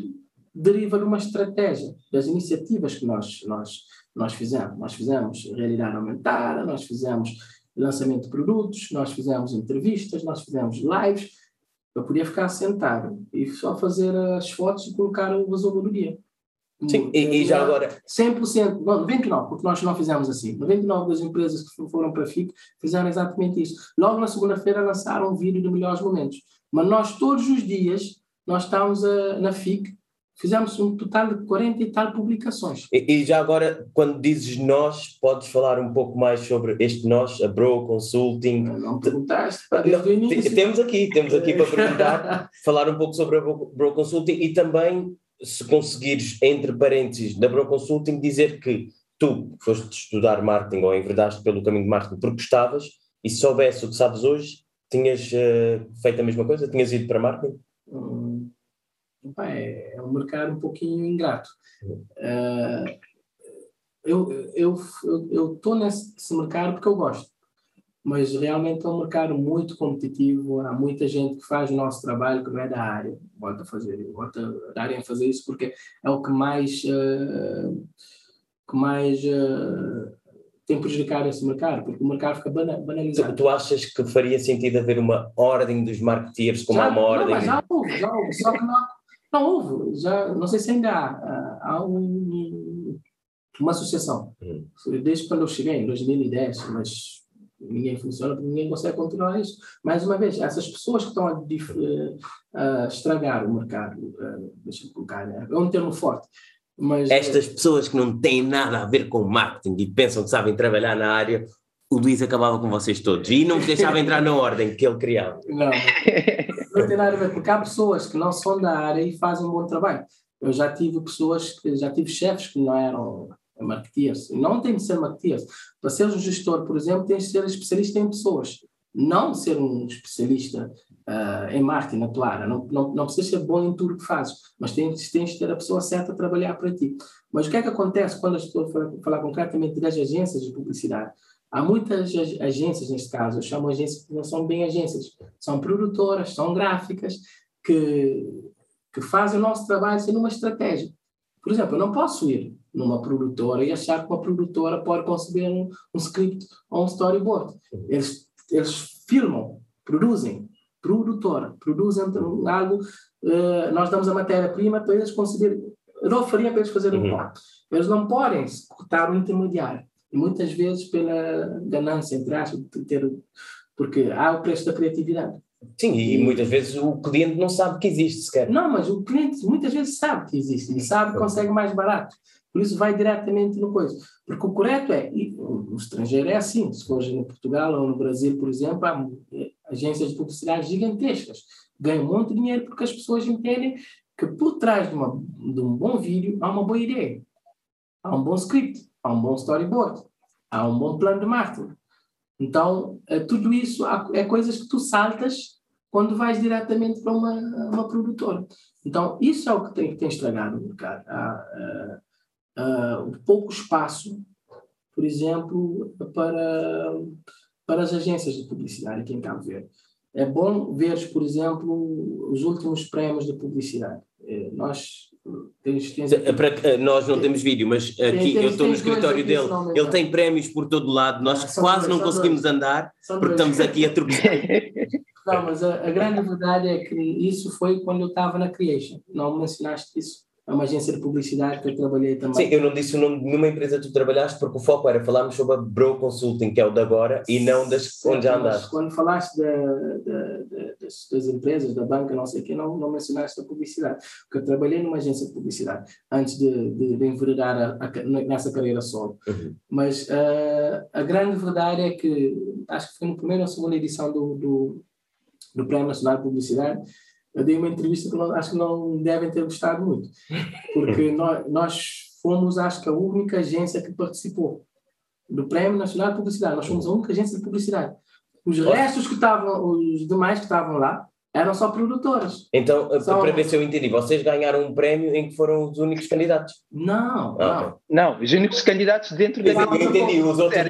deriva de uma estratégia, das iniciativas que nós, nós, nós fizemos. Nós fizemos realidade aumentada, nós fizemos lançamento de produtos, nós fizemos entrevistas, nós fizemos lives. Eu podia ficar sentado e só fazer as fotos e colocar o resumo do dia. Sim, e, e, já agora. 100%, não, 99%, porque nós não fizemos assim. 99% das empresas que foram para a FIC fizeram exatamente isso. Logo na segunda-feira lançaram um vídeo de melhores momentos. Mas nós, todos os dias, nós estávamos a, na FIC, fizemos um total de 40 e tal publicações. E, e, já agora, quando dizes nós, podes falar um pouco mais sobre este nós, a Bro Consulting? Não, não perguntaste, para desde o início. Temos aqui, temos aqui para perguntar, falar um pouco sobre a Bro Consulting e também se conseguires, entre parênteses, da Bro Consulting, dizer que tu foste estudar marketing ou enverdaste pelo caminho de marketing porque gostavas e se soubesse o que sabes hoje, tinhas uh, feito a mesma coisa? Tinhas ido para marketing? Hum, é, é um mercado um pouquinho ingrato. Uh, eu estou eu, eu, nesse mercado porque eu gosto mas realmente é um mercado muito competitivo. Há muita gente que faz o nosso trabalho que não é da área, bota a fazer, bota a darem a fazer isso porque é o que mais, uh, que mais uh, tem prejudicado esse mercado, porque o mercado fica banalizado. Tu, tu achas que faria sentido haver uma ordem dos marketeers, como já, há uma ordem? Não, já houve, já houve, só que não, não houve, já, não sei se ainda há, há um, uma associação, hum. desde quando eu cheguei, em 2010, mas ninguém funciona, porque ninguém consegue controlar isso. Mais uma vez, essas pessoas que estão a, a estragar o mercado, uh, deixa eu colocar, né? é um termo forte. Mas, Estas pessoas que não têm nada a ver com marketing e pensam que sabem trabalhar na área, o Luís acabava com vocês todos e não vos deixava entrar na ordem que ele criava. Não, não tem nada a ver, porque há pessoas que não são da área e fazem um bom trabalho. Eu já tive pessoas, já tive chefes que não eram é marketeers. Não tem de ser marketeers. Para ser um gestor, por exemplo, tens de ser especialista em pessoas. Não ser um especialista uh, em marketing, atuar. Não, não, não precisas ser bom em tudo que fazes, mas tens, tens de ter a pessoa certa a trabalhar para ti. Mas o que é que acontece quando as pessoas falam, concretamente das agências de publicidade? Há muitas agências, neste caso, eu chamo agências que não são bem agências, são produtoras, são gráficas, que, que fazem o nosso trabalho sendo uma estratégia. Por exemplo, eu não posso ir numa produtora e achar que uma produtora pode conceber um, um script ou um storyboard. Eles, eles filmam, produzem, produtora, produzem algo, uh, nós damos a matéria-prima para eles conceber, eu não faria para eles fazerem uhum. um plano. Eles não podem cortar o intermediário. E muitas vezes pela ganância, entre aspas, de ter, porque há o preço da criatividade. Sim, e, e muitas vezes o cliente não sabe que existe sequer. Não, mas o cliente muitas vezes sabe que existe e sabe que consegue mais barato. Por isso vai diretamente no coisa. Porque o correto é, no estrangeiro é assim, se for no Portugal ou no Brasil, por exemplo, há eh, agências de publicidade gigantescas. Ganham muito dinheiro porque as pessoas entendem que por trás de, uma, de um bom vídeo há uma boa ideia. Há um bom script, há um bom storyboard, há um bom plano de marketing. Então, é, tudo isso é coisas que tu saltas quando vais diretamente para uma, uma produtora. Então, isso é o que tem, tem estragado o mercado. Há uh, uh, pouco espaço, por exemplo, para, para as agências de publicidade aqui em Cabo Verde. É bom ver, por exemplo, os últimos prémios de publicidade. Nós Tens, tens Para, nós não temos vídeo, mas aqui eu estou no escritório dele, ele tem prémios por todo lado, nós ah, quase dois, não conseguimos dois. andar porque dois. estamos aqui a tropeçar. não, mas a, a, grande verdade é que isso foi quando eu estava na Creation, não mencionaste isso é uma agência de publicidade que eu trabalhei também. Sim, eu não disse o nome de nenhuma empresa que tu trabalhaste porque o foco era falarmos sobre a Bro Consulting, que é o de agora, e não das Sim, onde já andaste. Quando falaste da, da, da, das, das, empresas, da banca, não sei o quê, não, não mencionaste a publicidade. Porque eu trabalhei numa agência de publicidade antes de, de, de enveredar a, a, nessa carreira solo. Uhum. Mas uh, a grande verdade é que, acho que foi na primeira ou segunda edição do, do, do Prémio Nacional de Publicidade, eu dei uma entrevista que não, acho que não devem ter gostado muito, porque nós, nós fomos, acho que, a única agência que participou do Prémio Nacional de Publicidade. Nós fomos a única agência de publicidade. Os restos que estavam, os demais que estavam lá, eram só produtoras. Então, só... para ver se eu entendi, vocês ganharam um prémio em que foram os únicos candidatos? Não, ah, não. Não, os únicos candidatos dentro da... Eu entendi, os outros...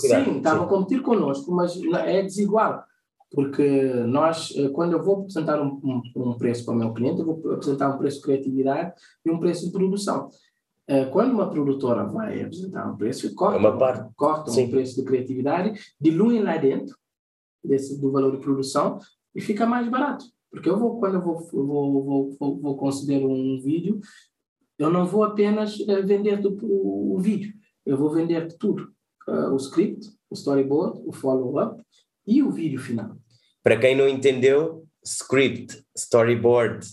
Sim, estavam a competir connosco, mas é desigual porque nós, eh, quando eu vou apresentar um, um, um, preço para o meu cliente, eu vou apresentar um preço de criatividade e um preço de produção. Eh, quando uma produtora vai apresentar um preço, corta, é uma corta um preço de criatividade, diluem lá dentro desse, do valor de produção e fica mais barato. Porque eu vou, quando eu vou, vou, vou, vou, vou conceder um vídeo, eu não vou apenas eh, vender do, o, o vídeo, eu vou vender tudo. Uh, o script, o storyboard, o follow-up e o vídeo final. Para quem não entendeu, script, storyboard,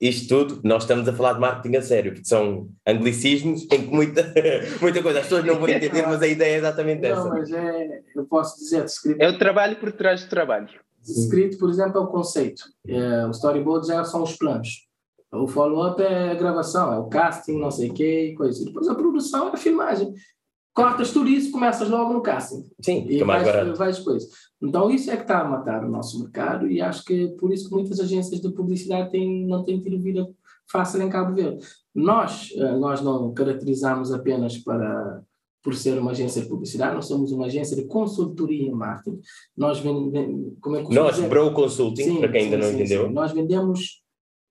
isto tudo, nós estamos a falar de marketing a sério, porque são anglicismos em que muita, muita coisa, as pessoas não vão entender, mas a ideia é exatamente essa. Não, mas é, eu posso dizer, script... É o trabalho por trás do trabalho. Script, por exemplo, é o conceito. É, o storyboard já são os planos. O follow-up é a gravação, é o casting, não sei o quê, coisa. Depois a produção é a filmagem cortas tudo isso, começas logo no casting. Sim, e mais vais, vais coisas. Então isso é que está a matar o nosso mercado e acho que é por isso que muitas agências de publicidade têm, não têm tido vida fácil em Cabo Verde. Nós, eh, nós não caracterizamos apenas para por ser uma agência de publicidade, nós somos uma agência de consultoria em marketing. Nós vendemos, como é que Nós, Bro Consulting, sim, para quem sim, ainda não sim, entendeu. Nós vendemos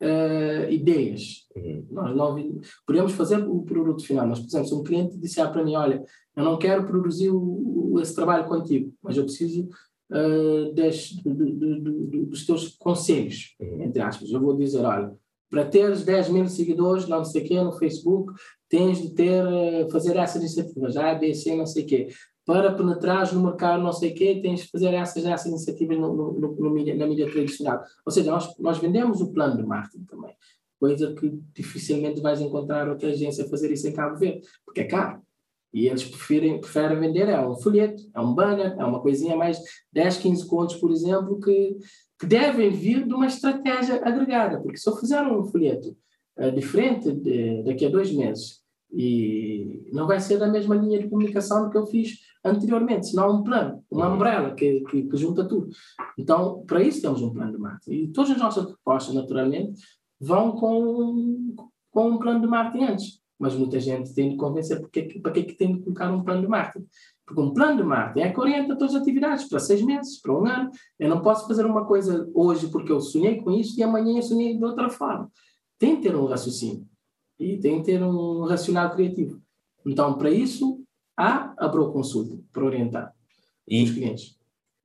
uh, ideias. Uhum. Nós não podemos fazer o produto final. Mas, por exemplo, se um cliente disser para mim, olha, eu não quero produzir o, esse trabalho contigo, mas eu preciso uh, das, do, do, do, dos teus conselhos, uhum. entre aspas. Eu vou dizer, olha, para teres 10 mil seguidores, não sei o quê, no Facebook, tens de ter, uh, fazer essas iniciativas, A, B, C, não sei o quê para penetrar no mercado não sei o quê, tens de fazer essas, essas iniciativas no, no, no, no na mídia tradicional. Ou seja, nós, nós vendemos o plano de marketing também, coisa que dificilmente vais encontrar outra agência a fazer isso em Cabo Verde, porque é caro. E eles preferem, preferem vender é um folheto, é um banner, é uma coisinha mais 10, 15 contos, por exemplo, que, que devem vir de uma estratégia agregada. Porque se eu fizer um folheto uh, diferente de, daqui a dois meses, E não vai ser da mesma linha de comunicação que eu fiz anteriormente, senão um plano, uma umbrella que, que, que, junta tudo. Então, para isso temos um plano de marketing. E todas as nossas propostas, naturalmente, vão com, com um plano de marketing antes. Mas muita gente tem de convencer porque, para que é que tem de colocar um plano de marketing. Porque um plano de marketing é que orienta todas as atividades para seis meses, para um ano. Eu não posso fazer uma coisa hoje porque eu sonhei com isso e amanhã eu sonhei de outra forma. Tem que ter um raciocínio e tem que ter um racional criativo. Então, para isso, há a Proconsulta para orientar e, os clientes.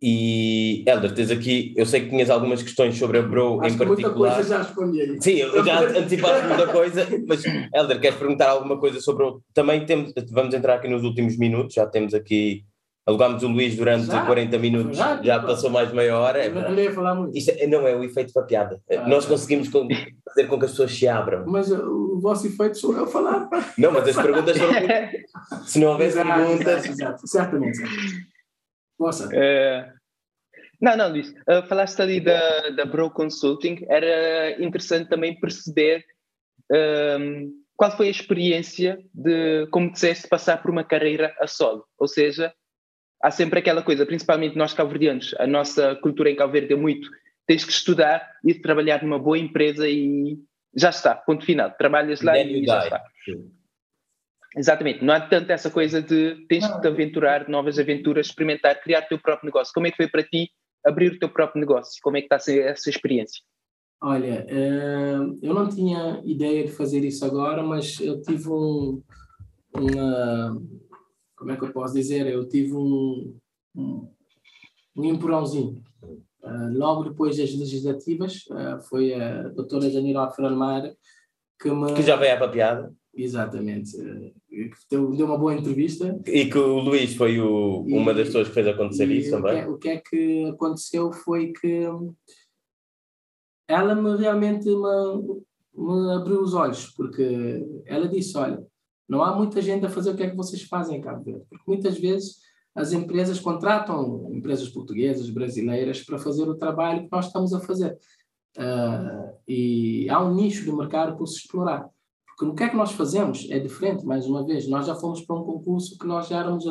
E, Helder, tens aqui, eu sei que tinhas algumas questões sobre a Bro Acho em particular. muita coisa já respondi aí. Sim, eu já antecipaste muita coisa, mas Helder, queres perguntar alguma coisa sobre o. Também temos, vamos entrar aqui nos últimos minutos, já temos aqui Alugámos o Luís durante já? 40 minutos, já, já passou mais meia hora. É, falar muito. Isto é, não é o efeito para piada. Ah, Nós conseguimos fazer com que as pessoas se abram. Mas o vosso efeito sou eu falar. Não, mas as perguntas são. se não houvesse exato, perguntas. Exato, exato. Certamente. Possa. É... Não, não, Luís. Uh, falaste ali da, da Bro Consulting. Era interessante também perceber um, qual foi a experiência de, como disseste, passar por uma carreira a solo. Ou seja, há sempre aquela coisa, principalmente nós cabo-verdianos, a nossa cultura em Cabo Verde é muito, tens que estudar e trabalhar numa boa empresa e já está, ponto final, trabalhas lá e, já está. Exatamente, não há tanto essa coisa de tens que te aventurar, novas aventuras, experimentar, criar o teu próprio negócio. Como é que foi para ti abrir o teu próprio negócio? Como é que está a ser essa experiência? Olha, eh, eu não tinha ideia de fazer isso agora, mas eu tive um, uma, como é que eu posso dizer? Eu tive um, um, um empurrãozinho. Uh, logo depois das legislativas, uh, foi a doutora Janira Feralmar que me... Que já veio à papiada. Exatamente. Uh, deu, deu uma boa entrevista. E que o Luís foi o, e, uma das pessoas que fez acontecer isso também. O que, é, o que é que aconteceu foi que ela me realmente me, me abriu os olhos, porque ela disse, olha, não há muita gente a fazer o que é que vocês fazem em Cabo Verde, porque muitas vezes as empresas contratam empresas portuguesas, brasileiras, para fazer o trabalho que nós estamos a fazer. Uh, e há um nicho de mercado por se explorar. Porque o que é que nós fazemos é diferente, mais uma vez. Nós já fomos para um concurso que nós já éramos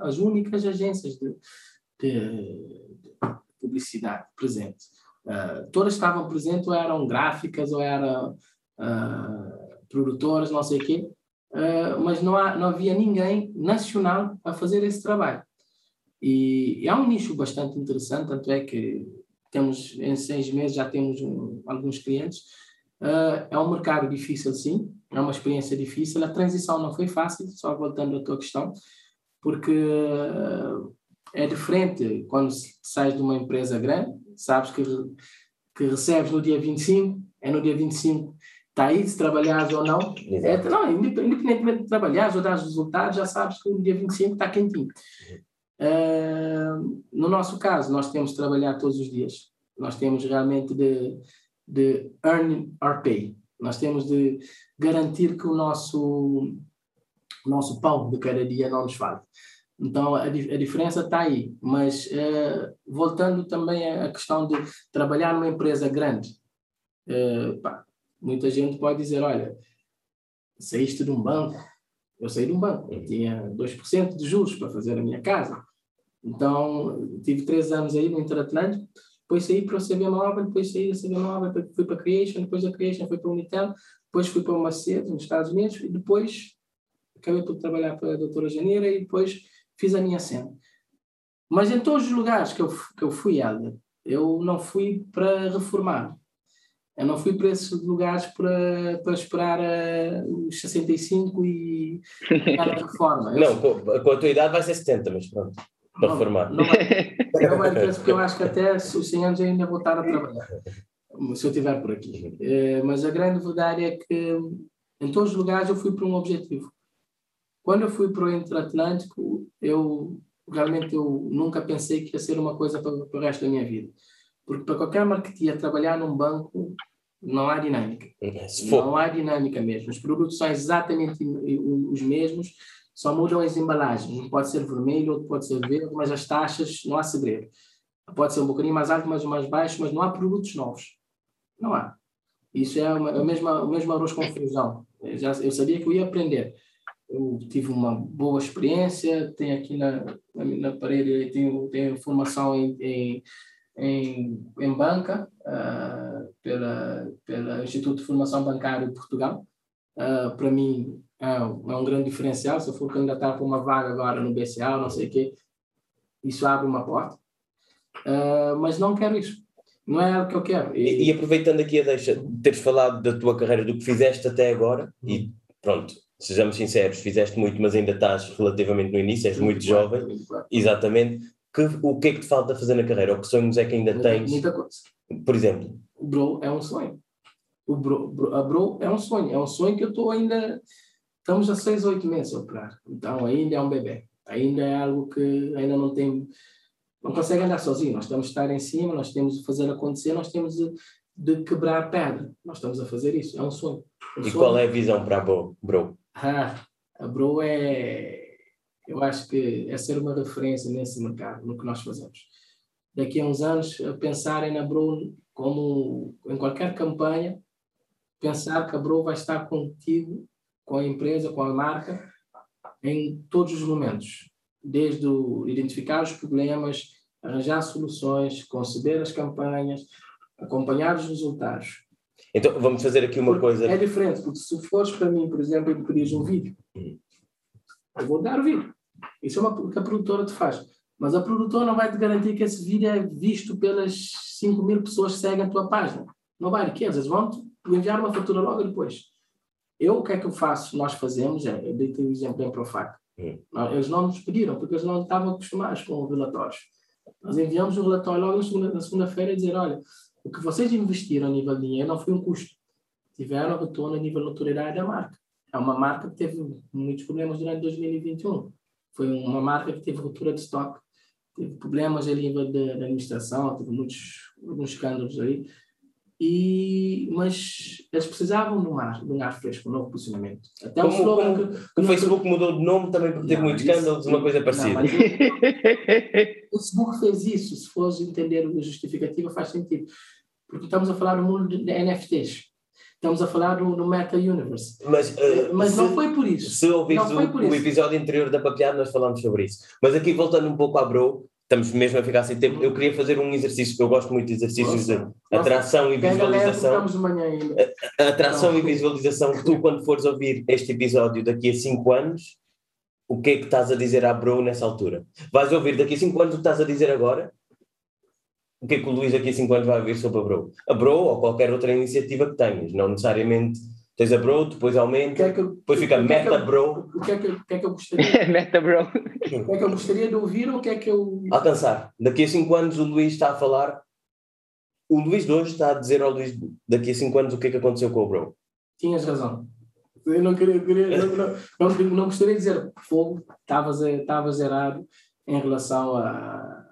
as, únicas agências de, de, de publicidade presentes. Uh, todas estavam presentes, ou eram gráficas, ou eram uh, produtoras, não sei o quê. Uh, mas não, há, não havia ninguém nacional a fazer esse trabalho. E, e há um nicho bastante interessante, tanto é que temos em seis meses já temos um, alguns clientes. Uh, é um mercado difícil, sim, é uma experiência difícil. A transição não foi fácil, só voltando à tua questão, porque uh, é diferente quando sais de uma empresa grande, sabes que, que recebes no dia 25, é no dia 25 está aí, se trabalhares ou não. É, não, independentemente de trabalhares ou dar resultados, já sabes que o dia 25 está quentinho. Uh, no nosso caso, nós temos de trabalhar todos os dias. Nós temos realmente de, de earn our pay. Nós temos de garantir que o nosso, o nosso pão de cada dia não nos falta. Então, a, a diferença está aí. Mas, uh, voltando também à questão de trabalhar numa empresa grande, uh, pá, muita gente pode dizer, olha, saíste de um banco, eu saí de um banco, eu tinha 2% de juros para fazer a minha casa. Então, tive três anos aí no Interatlântico, depois saí para o CB Móvel, depois saí da CB Móvel, fui para a Creation, depois da Creation fui para o Unitel, depois fui para o Macedo, nos Estados Unidos, e depois acabei por trabalhar para a doutora Janeira e depois fiz a minha cena. Mas em todos os lugares que eu, que eu fui, Helder, eu não fui para reformar. Eu não fui para esses lugares para, para esperar uh, os 65 e a reforma. Eu não, com, com, a tua idade vai ser 70, mas pronto, para não, reformar. Não vai, não porque eu acho que até os 100 anos ainda vou estar a trabalhar, se eu estiver por aqui. Uh, mas a grande verdade é que em todos os lugares eu fui para um objetivo. Quando eu fui para o Interatlântico, eu realmente eu nunca pensei que ia ser uma coisa para, para o resto da minha vida. Porque para qualquer marketeer trabalhar num banco não há dinâmica. É, não há dinâmica mesmo. Os produtos são exatamente os mesmos, só mudam as embalagens. Um pode ser vermelho, outro pode ser verde, mas as taxas não há segredo. Pode ser um bocadinho mais alto, mas mais baixo, mas não há produtos novos. Não há. Isso é uma, a mesma, o mesmo arroz com feijão. Eu, já, eu sabia que eu ia aprender. eu tive uma boa experiência, tenho aqui na, na, na parede, tenho, tenho formação em, em, em, em banca uh, pela, pela Instituto de Formação Bancária de Portugal. Uh, para mim é, é, um grande diferencial, se eu for candidatar para uma vaga agora no BCA, não sei o quê, isso abre uma porta. Uh, mas não quero isso. Não é o que eu quero. E, e aproveitando aqui a deixa de teres falado da tua carreira, do que fizeste até agora, hum. e pronto, sejamos sinceros, fizeste muito, mas ainda estás relativamente no início, és muito, muito jovem. Muito Exatamente. Que, o que é que te falta fazer na carreira? Ou que sonhos é que ainda muita, tens? Muita coisa. Por exemplo? O Bro é um sonho. O bro, bro, a Bro é um sonho. É um sonho que eu estou ainda. Estamos a seis, oito meses a operar. Então ainda é um bebê. Ainda é algo que ainda não tem. Não consegue andar sozinho. Nós temos de estar em cima, nós temos de fazer acontecer, nós temos de, de quebrar pedra. Nós estamos a fazer isso. É um sonho. Um e sonho. qual é a visão para a Bro? Ah, a Bro é, eu acho que é ser uma referência nesse mercado, no que nós fazemos. Daqui a uns anos, pensarem na Bro como em qualquer campanha, pensar que a Bro vai estar contigo, com a empresa, com a marca, em todos os momentos. Desde o identificar os problemas, arranjar soluções, conceber as campanhas, acompanhar os resultados. Então, vamos fazer aqui uma porque coisa. É diferente, porque se fores para mim, por exemplo, e me pedires um vídeo, uhum. eu vou dar o vídeo. Isso é uma que a produtora te faz. Mas a produtora não vai te garantir que esse vídeo é visto pelas 5 mil pessoas que seguem a tua página. Não vai, que eles vão te enviar uma fatura logo depois. Eu, o que é que eu faço? Nós fazemos, é, eu dei o exemplo em Profac. Uhum. Eles não nos pediram, porque eles não estavam acostumados com relatórios. Nós enviamos o relatório logo na segunda-feira e dizer, olha, o que vocês investiram a nível de dinheiro não foi um custo. Tiveram retorno a nível de notoriedade da marca. É uma marca que teve muitos problemas durante 2021. Foi uma marca que teve ruptura de estoque, teve problemas a nível da administração, teve muitos, muitos escândalos aí. E, mas eles precisavam de um ar, de um ar fresco, um novo posicionamento. Até como, o, slogan como, que, o Facebook que... mudou de nome também porque teve muitos escândalos, uma coisa parecida. Não, o Facebook fez isso, se fosse entender a justificativa, faz sentido. Porque estamos a falar do mundo de NFTs. Estamos a falar no, no Meta Universe. Mas, uh, mas se, não foi por isso. Se ouvires o, o, episódio anterior da Papeada, nós falamos sobre isso. Mas aqui, voltando um pouco à Bro, estamos mesmo a ficar sem tempo. Eu queria fazer um exercício, eu gosto muito de exercícios de atração e visualização. Atração e visualização. Tu, quando fores ouvir este episódio daqui a 5 anos, o que é que estás a dizer à Bro nessa altura? Vais ouvir daqui a 5 anos o que estás a dizer agora? O que é que o Luís daqui a 5 anos vai ouvir sobre a Bro? A Bro ou qualquer outra iniciativa que tenhas, não necessariamente Tens a Bro, depois aumenta, que é que eu, depois fica Meta é Bro. O que é que, que, é que eu gostaria? meta Bro. O que é que eu gostaria de ouvir ou o que é que eu. Alcançar. Daqui a 5 anos o Luís está a falar. O Luís de hoje está a dizer ao Luís daqui a 5 anos o que é que aconteceu com o Bro. Tinhas razão. Eu não queria, queria não, não, não, não, gostaria de dizer fogo, estava zerado em relação a,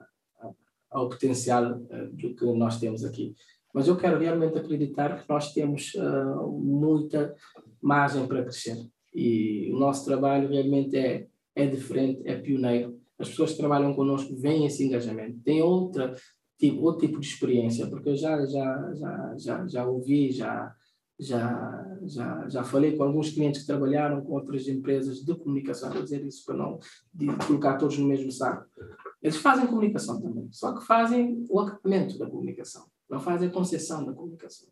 ao potencial eh, do que nós temos aqui. Mas eu quero realmente acreditar que nós temos uh, muita margem para crescer. E o nosso trabalho realmente é, é diferente, é pioneiro. As pessoas que trabalham connosco veem esse engajamento, têm outra, tipo, outro tipo de experiência, porque eu já, já, já, já, já ouvi, já, já, já, já falei com alguns clientes que trabalharam com outras empresas de comunicação, vou dizer isso para não colocar todos no mesmo saco. Eles fazem comunicação também, só que fazem o acabamento da comunicação não fazem a concessão da comunicação.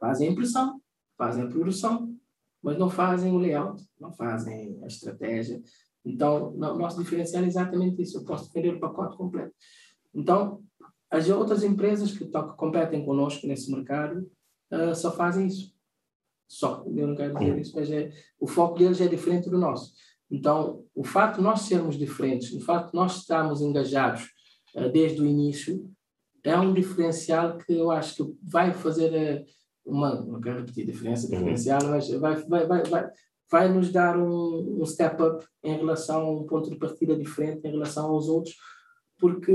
Fazem a impressão, fazem a produção, mas não fazem o layout, não fazem a estratégia. Então, o nosso diferencial é exatamente isso. Eu posso vender o pacote completo. Então, as outras empresas que, que competem conosco nesse mercado uh, só fazem isso. Só. Eu não quero dizer isso, mas é, o foco deles é diferente do nosso. Então, o fato de nós sermos diferentes, o fato de nós estarmos engajados uh, desde o início, é um diferencial que eu acho que vai fazer eh, uma, não quero repetir diferença, uhum. diferencial, mas vai, vai, vai, vai, vai nos dar um, um step up em relação a um ponto de partida diferente em relação aos outros, porque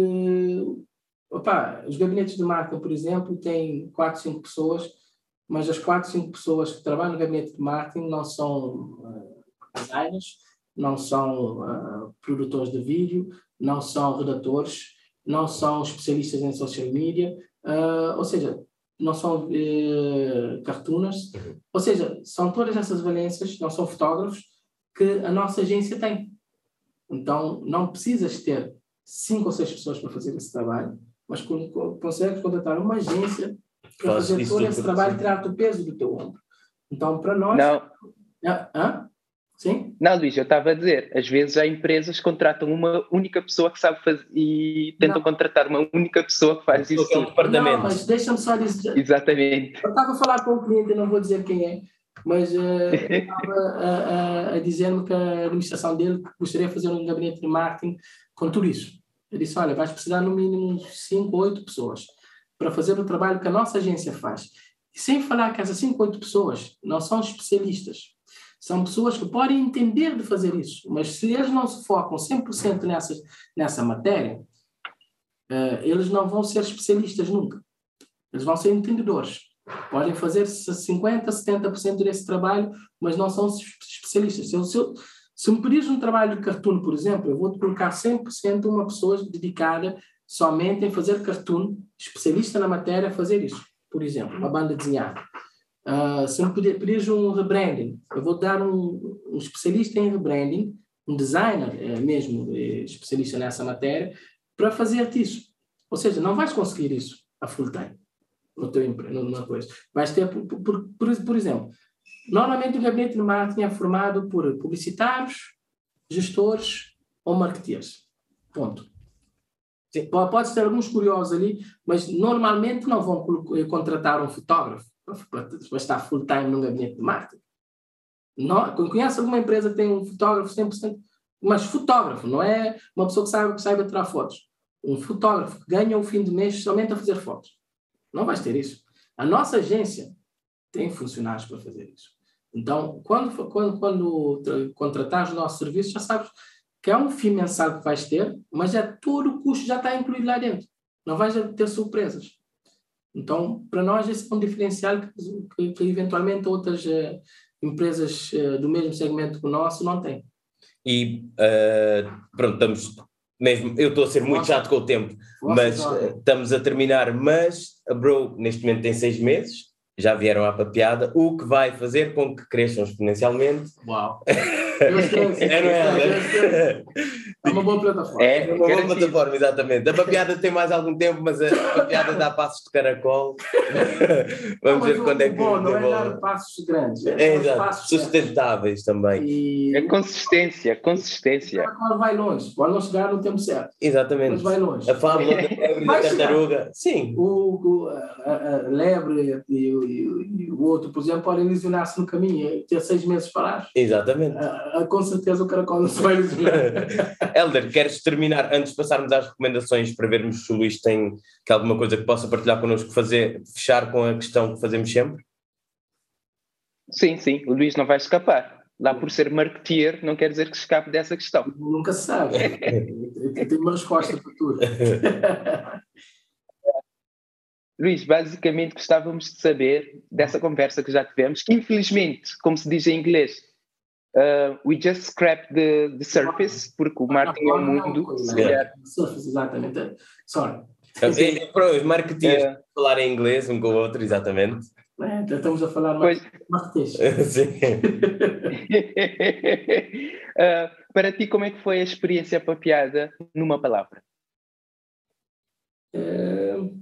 opa, os gabinetes de marca, por exemplo, têm 4, 5 pessoas, mas as 4, 5 pessoas que trabalham no gabinete de marketing não são uh, designers, não são uh, produtores de vídeo, não são redatores, não são especialistas em social media, uh, ou seja, não são uh, cartooners, uhum. ou seja, são todas essas valências, não são fotógrafos, que a nossa agência tem. Então, não precisas ter cinco ou seis pessoas para fazer esse trabalho, mas consegues contratar uma agência para Faz fazer todo esse trabalho e tirar o peso do teu ombro. Então, para nós. Não. Ah, hã? Sim? Não, Luís, eu estava a dizer, às vezes há empresas que contratam uma única pessoa que sabe fazer e tentam não. contratar uma única pessoa que faz isso. É um departamento. Não, mas deixa-me só dizer. Exatamente. Eu estava a falar com um cliente, eu não vou dizer quem é, mas uh, estava a, a, a dizer-me que a administração dele gostaria de fazer um gabinete de marketing com tudo isso. Ele disse: Olha, vais precisar no mínimo 5 ou 8 pessoas para fazer o trabalho que a nossa agência faz. E sem falar que essas 5 ou 8 pessoas não são especialistas são pessoas que podem entender de fazer isso, mas se eles não se focam 100% nessa, nessa matéria, uh, eles não vão ser especialistas nunca. Eles vão ser entendedores. Podem fazer 50%, 70% desse trabalho, mas não são especialistas. Se, eu, se, eu, se me pedires um trabalho de cartoon, por exemplo, eu vou-te colocar 100% uma pessoa dedicada somente em fazer cartoon, especialista na matéria, a fazer isso. Por exemplo, uma banda desenhada. Uh, se me pedires um rebranding, eu vou dar um, um especialista em rebranding, um designer é, mesmo, é, especialista nessa matéria, para fazer-te isso. Ou seja, não vais conseguir isso a full time no teu numa coisa. Vais ter, por, por, por, por exemplo, normalmente o gabinete de marketing é formado por publicitários, gestores ou marketeers. Ponto. Sim. Pode ter alguns curiosos ali, mas normalmente não vão contratar um fotógrafo para estar full time num gabinete de marketing. Não, conhece alguma empresa que tem um fotógrafo 100%, mas fotógrafo, não é uma pessoa que saiba, que saiba tirar fotos. Um fotógrafo que ganha o fim de mês somente a fazer fotos. Não vais ter isso. A nossa agência tem funcionários para fazer isso. Então, quando, quando, quando contratares o nosso serviço, já sabes que é um FII mensal que vais ter, mas é todo o custo já está incluído lá dentro. Não vais ter surpresas. Então, para nós, esse é um diferencial que, que, que eventualmente outras uh, empresas uh, do mesmo segmento que o nosso não têm. E uh, pronto, estamos mesmo. Eu estou a ser muito Nossa. chato com o tempo, Nossa, mas estamos a terminar. Mas a Bro, neste momento, tem seis meses, já vieram à papiada, o que vai fazer com que cresçam exponencialmente. Uau! é, não é? É uma boa plataforma. É, é uma boa plataforma, exatamente. A papiada tem mais algum tempo, mas a papiada dá passos de caracol. Vamos não, ver quando é que. Bom, não é dar passos grandes. É, é exato. Sustentáveis também. E... É consistência, consistência. Agora vai longe, pode não chegar no tempo certo. Exatamente. Mas vai longe. A fábula da lebre da tartaruga. Sim. O, o a, a, lebre e, e, e, o outro, por exemplo, podem lesionar-se no caminho e ter seis meses parados. Exatamente. A, com certeza o caracol não se vai. Helder, queres terminar antes de passarmos às recomendações para vermos se o Luís tem que alguma coisa que possa partilhar connosco, fazer, fechar com a questão que fazemos sempre? Sim, sim, o Luís não vai escapar. Lá por ser marketeer, não quer dizer que escape dessa questão. Nunca se sabe. Eu tenho uma resposta para tudo. Luís, basicamente gostávamos de saber dessa conversa que já tivemos, que infelizmente, como se diz em inglês, uh, we just scrapped the, the surface, porque o marketing é um mundo. Surface, exatamente. Sorry. Para os marketeers é. falar em inglês um com o outro, exatamente. É, então estamos a falar mais marketeers. Sim. uh, para ti, como é que foi a experiência papiada numa palavra? Uh,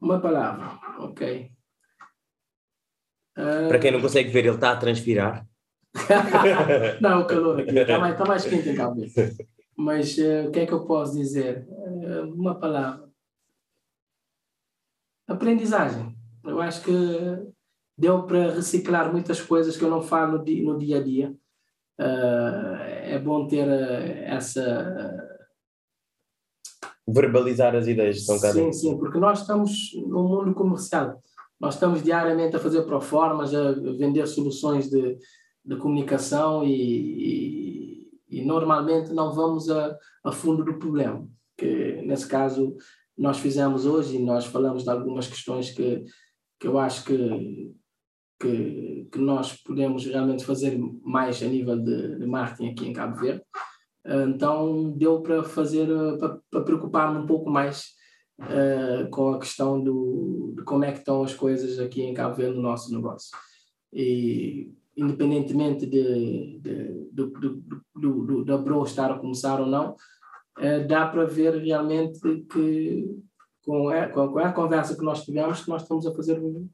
uma palavra, ok. Para quem não consegue ver, ele está a transpirar. não, o calor aqui está mais, está mais quente em. Mas uh, o que é que eu posso dizer? Uh, uma palavra. Aprendizagem. Eu acho que deu para reciclar muitas coisas que eu não falo no dia, no dia a dia. Uh, é bom ter essa. Verbalizar as ideias. São sim, sim, porque nós estamos no mundo comercial. Nós estamos diariamente a fazer proformas, a vender soluções de, de comunicação e, e, e, normalmente não vamos a, a fundo do problema. Que nesse caso nós fizemos hoje e nós falamos de algumas questões que, que eu acho que, que, que nós podemos realmente fazer mais a nível de, de marketing aqui em Cabo Verde. Então deu para fazer, para, para preocupar-me um pouco mais uh, com a questão do, de como é que estão as coisas aqui em Cabo Verde no nosso negócio. E, independentemente de, de, do, do, do, da Bro estar a começar ou não, uh, dá para ver realmente que com a, com a conversa que nós tivemos, que nós estamos a fazer um,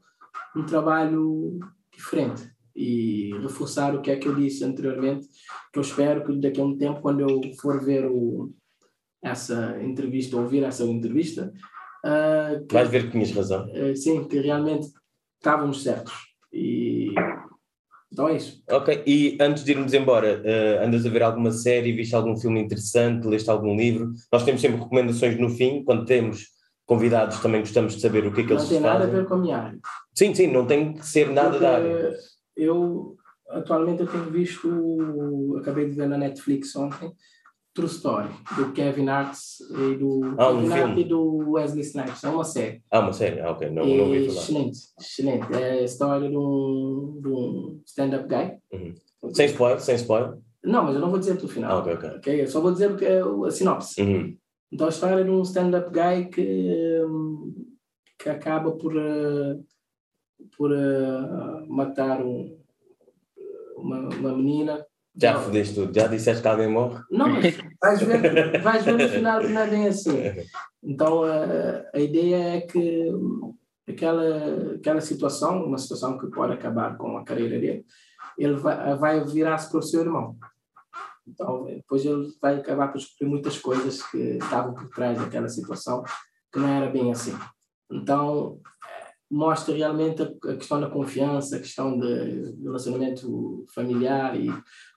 um trabalho diferente e reforçar o que é que eu disse anteriormente, que eu espero que daqui a um tempo, quando eu for ver o, essa entrevista, ouvir essa entrevista, uh, que, vais ver que tinhas razão. Uh, sim, que realmente estávamos certos. E então é isso. Ok, e antes de irmos embora, uh, andas a ver alguma série, viste algum filme interessante, leste algum livro? Nós temos sempre recomendações no fim, quando temos convidados também gostamos de saber o que é que não eles fazem. Não tem nada a ver com a minha área. Sim, sim, não tem que ser nada Porque da área. Eu, atualmente, eu tenho visto, acabei de ver na Netflix ontem, True Story, do Kevin Hart e do, Ah, um Kevin e do Wesley Snipes. É uma série. Ah, uma série? Ah, ok, não, E não falar. excelente, excelente. É a história de um, de um stand-up guy. Sem spoiler, sem spoiler. Não, mas eu não vou dizer o Ah, final. ok, ok. ok? Eu só vou dizer o que é a sinopse. Uhum. Então a história é de um stand-up guy que, hum, que acaba por, eh, por eh, matar um, uma, uma menina. Já fodeste tudo, já disseste que alguém morre? Não, mas vais ver, vais ver no final que não é bem assim. Então a, a ideia é que aquela, aquela situação, uma situação que pode acabar com a carreira dele, ele vai, vai virar-se para o seu irmão. Então, depois ele vai acabar por descobrir muitas coisas que estavam por trás daquela situação que não era bem assim. Então, mostra realmente a questão da confiança, a questão do relacionamento familiar e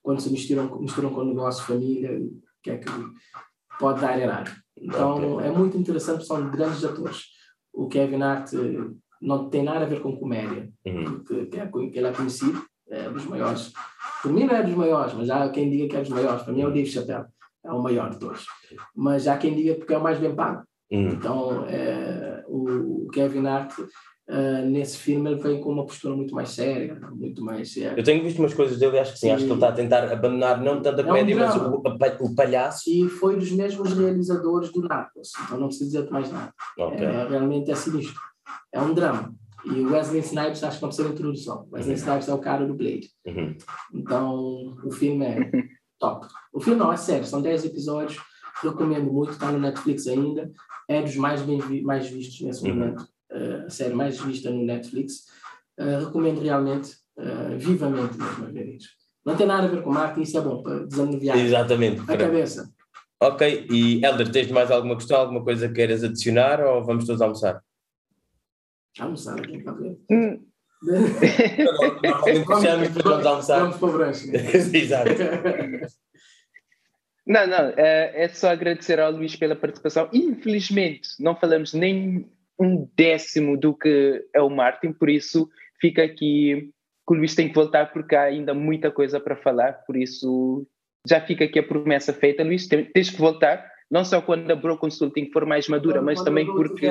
quando se misturam, misturam com o negócio família, o que é que pode dar errado. Então, é muito interessante, são grandes atores. O Kevin Hart eh, não tem nada a ver com comédia, Uhum. que, que, é, ele é conhecido, é dos maiores. Por mim não é dos maiores, mas há quem diga que é dos maiores. Para mim é o Dave Chappelle, é o maior de todos. Mas há quem diga porque é o mais bem pago. Uhum. Então, é, o Kevin Hart, eh, nesse filme, ele vem com uma postura muito mais séria, muito mais... eh, Eu tenho visto umas coisas dele e acho que sim, acho que ele está a tentar abandonar não tanto a um comédia, mas drama. o, a pa- o palhaço. e foi dos mesmos realizadores do Narcos, então não preciso dizer mais nada. Ok. É, realmente é sinistro. É um drama. E o Wesley Snipes acho que não precisa de introdução. O Wesley Snipes é o cara do Blade. Uhum. Então, o filme é top. O filme não, é sério, são 10 episódios, recomendo muito, está no Netflix ainda, é dos mais, bem mais vistos nesse Uhum. momento, a série mais vista no Netflix. Eh, recomendo realmente, eh, vivamente mesmo a ver isso. Não tem nada a ver com marketing, isso é bom para desanuviar Exatamente. a cabeça. Ok, e Helder, tens mais alguma questão, alguma coisa que queiras adicionar ou vamos todos almoçar? Almoçar aqui para ver. Hum, Normalmente vamos almoçar. Vamos para o branche. né? Exato. Não, não, é só agradecer ao Luís pela participação. Infelizmente, não falamos nem um décimo do que é o Martin, por isso fica aqui que o Luís tem que voltar porque há ainda muita coisa para falar, por isso já fica aqui a promessa feita, Luís, tens que voltar, não só quando a Bro Consulting for mais madura, mas também porque...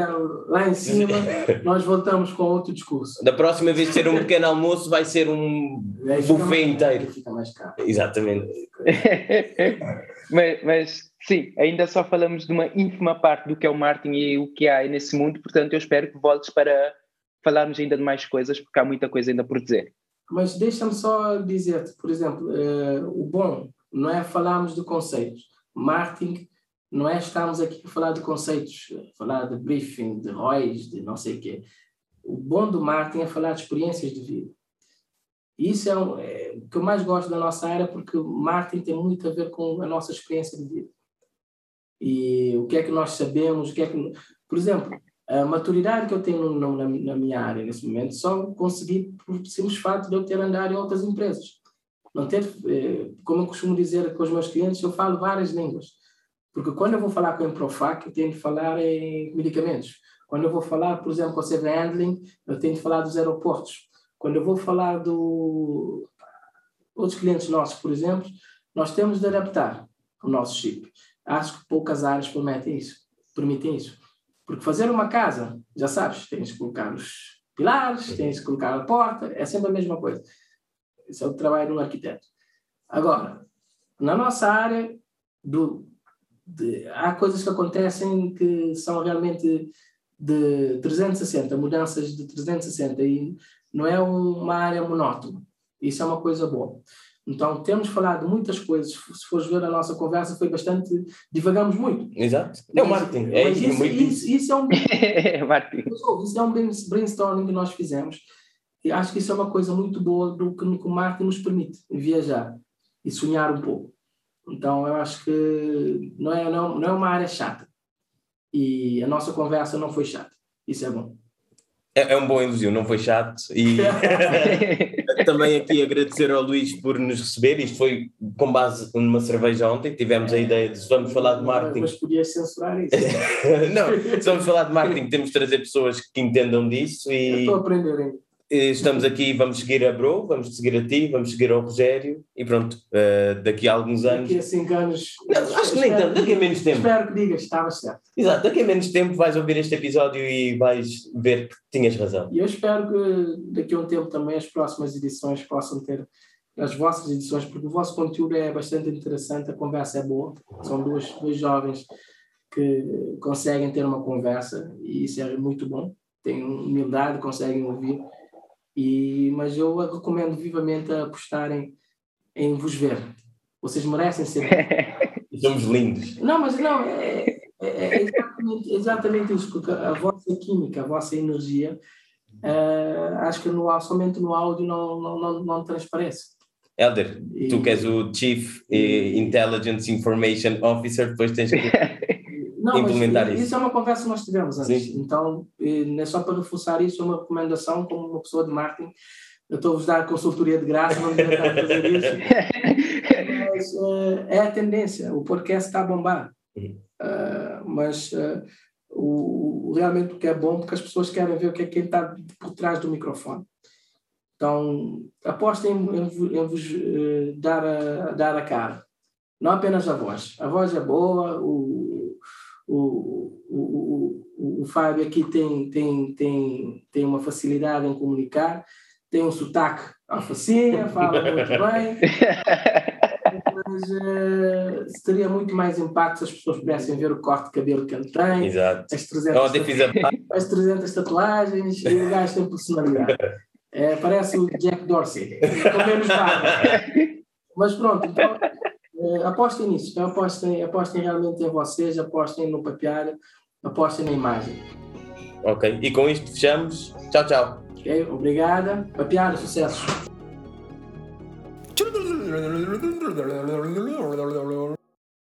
Lá em cima, nós voltamos com outro discurso. Da próxima vez de ser um pequeno almoço, vai ser um buffet inteiro. Fica mais caro. Exatamente. mas, mas, sim, ainda só falamos de uma ínfima parte do que é o marketing e o que há nesse mundo, portanto eu espero que voltes para falarmos ainda de mais coisas, porque há muita coisa ainda por dizer. Mas deixa-me só dizer-te, por exemplo, eh, o bom não é falarmos de conceitos. Marketing não é estarmos aqui a falar de conceitos, falar de briefing, de ROIs, de não sei o quê. O bom do marketing é falar de experiências de vida. E Isso é, um, é o que eu mais gosto da nossa área, porque o marketing tem muito a ver com a nossa experiência de vida. E o que é que nós sabemos, o que é que... Por exemplo, a maturidade que eu tenho no- na, na minha área nesse momento só consegui por simples fato de eu ter andado em outras empresas. Não ter, eh, como eu costumo dizer com os meus clientes, eu falo várias línguas. Porque quando eu vou falar com a Improfac, eu tenho de falar em medicamentos. Quando eu vou falar, por exemplo, com a CV Handling, eu tenho de falar dos aeroportos. Quando eu vou falar do outros clientes nossos, por exemplo, nós temos de adaptar o nosso chip. Acho que poucas áreas permitem isso. Permitem isso. Porque fazer uma casa, já sabes, tens de colocar os pilares, tens de colocar a porta, é sempre a mesma coisa. Esse é o trabalho um arquiteto. Agora, na nossa área, do, de- há coisas que acontecem que são realmente de 360, mudanças de 360, e não é uma área monótona. Isso é uma coisa boa. Então, temos falado muitas coisas. Se fores ver a nossa conversa, foi bastante. divagamos muito. Exato. É o marketing. É isso, isso, isso, isso é um Martin. mas, ouve, Isso é um brain- brainstorming que nós fizemos e acho que isso é uma coisa muito boa do que o marketing nos permite viajar e sonhar um pouco. Então eu acho que não é, não, não é uma área chata e a nossa conversa não foi chata. Isso é bom. É, é um bom elogio, não foi chato. E também aqui agradecer ao Luís por nos receber. Isto foi com base numa cerveja ontem. Tivemos a ideia de se vamos falar de marketing. Mas podias censurar isso. não, se vamos falar de marketing, temos de trazer pessoas que entendam disso Eu e Estou a aprender ainda. E estamos aqui, vamos seguir a Bro, vamos seguir a ti, vamos seguir ao Rogério e pronto, eh, daqui a alguns anos. Daqui a 5 anos. Não, acho que nem tanto, daqui a menos tempo. Espero que digas, estava certo. Exato, daqui a menos tempo vais ouvir este episódio e vais ver que tinhas razão. E eu espero que daqui a um tempo também as próximas edições possam ter as vossas edições, porque o vosso conteúdo é bastante interessante, a conversa é boa. São duas, dois jovens que conseguem ter uma conversa e isso é muito bom. Têm humildade, conseguem ouvir. E, mas eu recomendo vivamente apostarem em vos ver. Vocês merecem ser. Somos lindos. Não, mas não, é, é- é exatamente, exatamente isso, porque a vossa química, a vossa energia, eh, acho que no, somente no áudio não, não, não, não transparece. Helder, E- tu que és o Chief eh, Intelligence Information Officer, depois tens que. Não, implementar isso. isso é uma conversa que nós tivemos antes. Sim. Então, não é só para reforçar isso, é uma recomendação como uma pessoa de marketing. Eu estou-vos a dar consultoria de graça, não a fazer isso. Mas eh, é a tendência, o podcast está a bombar. Uhum. Eh, mas eh, o, realmente o que é bom, porque as pessoas querem ver o que é quem está por trás do microfone. Então, apostem em, em em vos eh, dar, a, dar a cara. Não apenas a voz. A voz é boa, o, o, o, o, o Fábio aqui tem, tem, tem, tem uma facilidade em comunicar, tem um sotaque alfacinha, fala muito bem, mas eh, teria muito mais impacto se as pessoas pudessem ver o corte de cabelo que ele tem, Exato. as 300, Ontem fiz a as 300 tatuagens e o gajo tem personalidade. É, parece o Jack Dorsey, com menos barba. Mas pronto, então, apostem nisso, apostem, apostem realmente em vocês, apostem no papiar, apostem na imagem. Ok, e com isto fechamos. Tchau, tchau. Ok? Obrigada. Papiar, sucesso.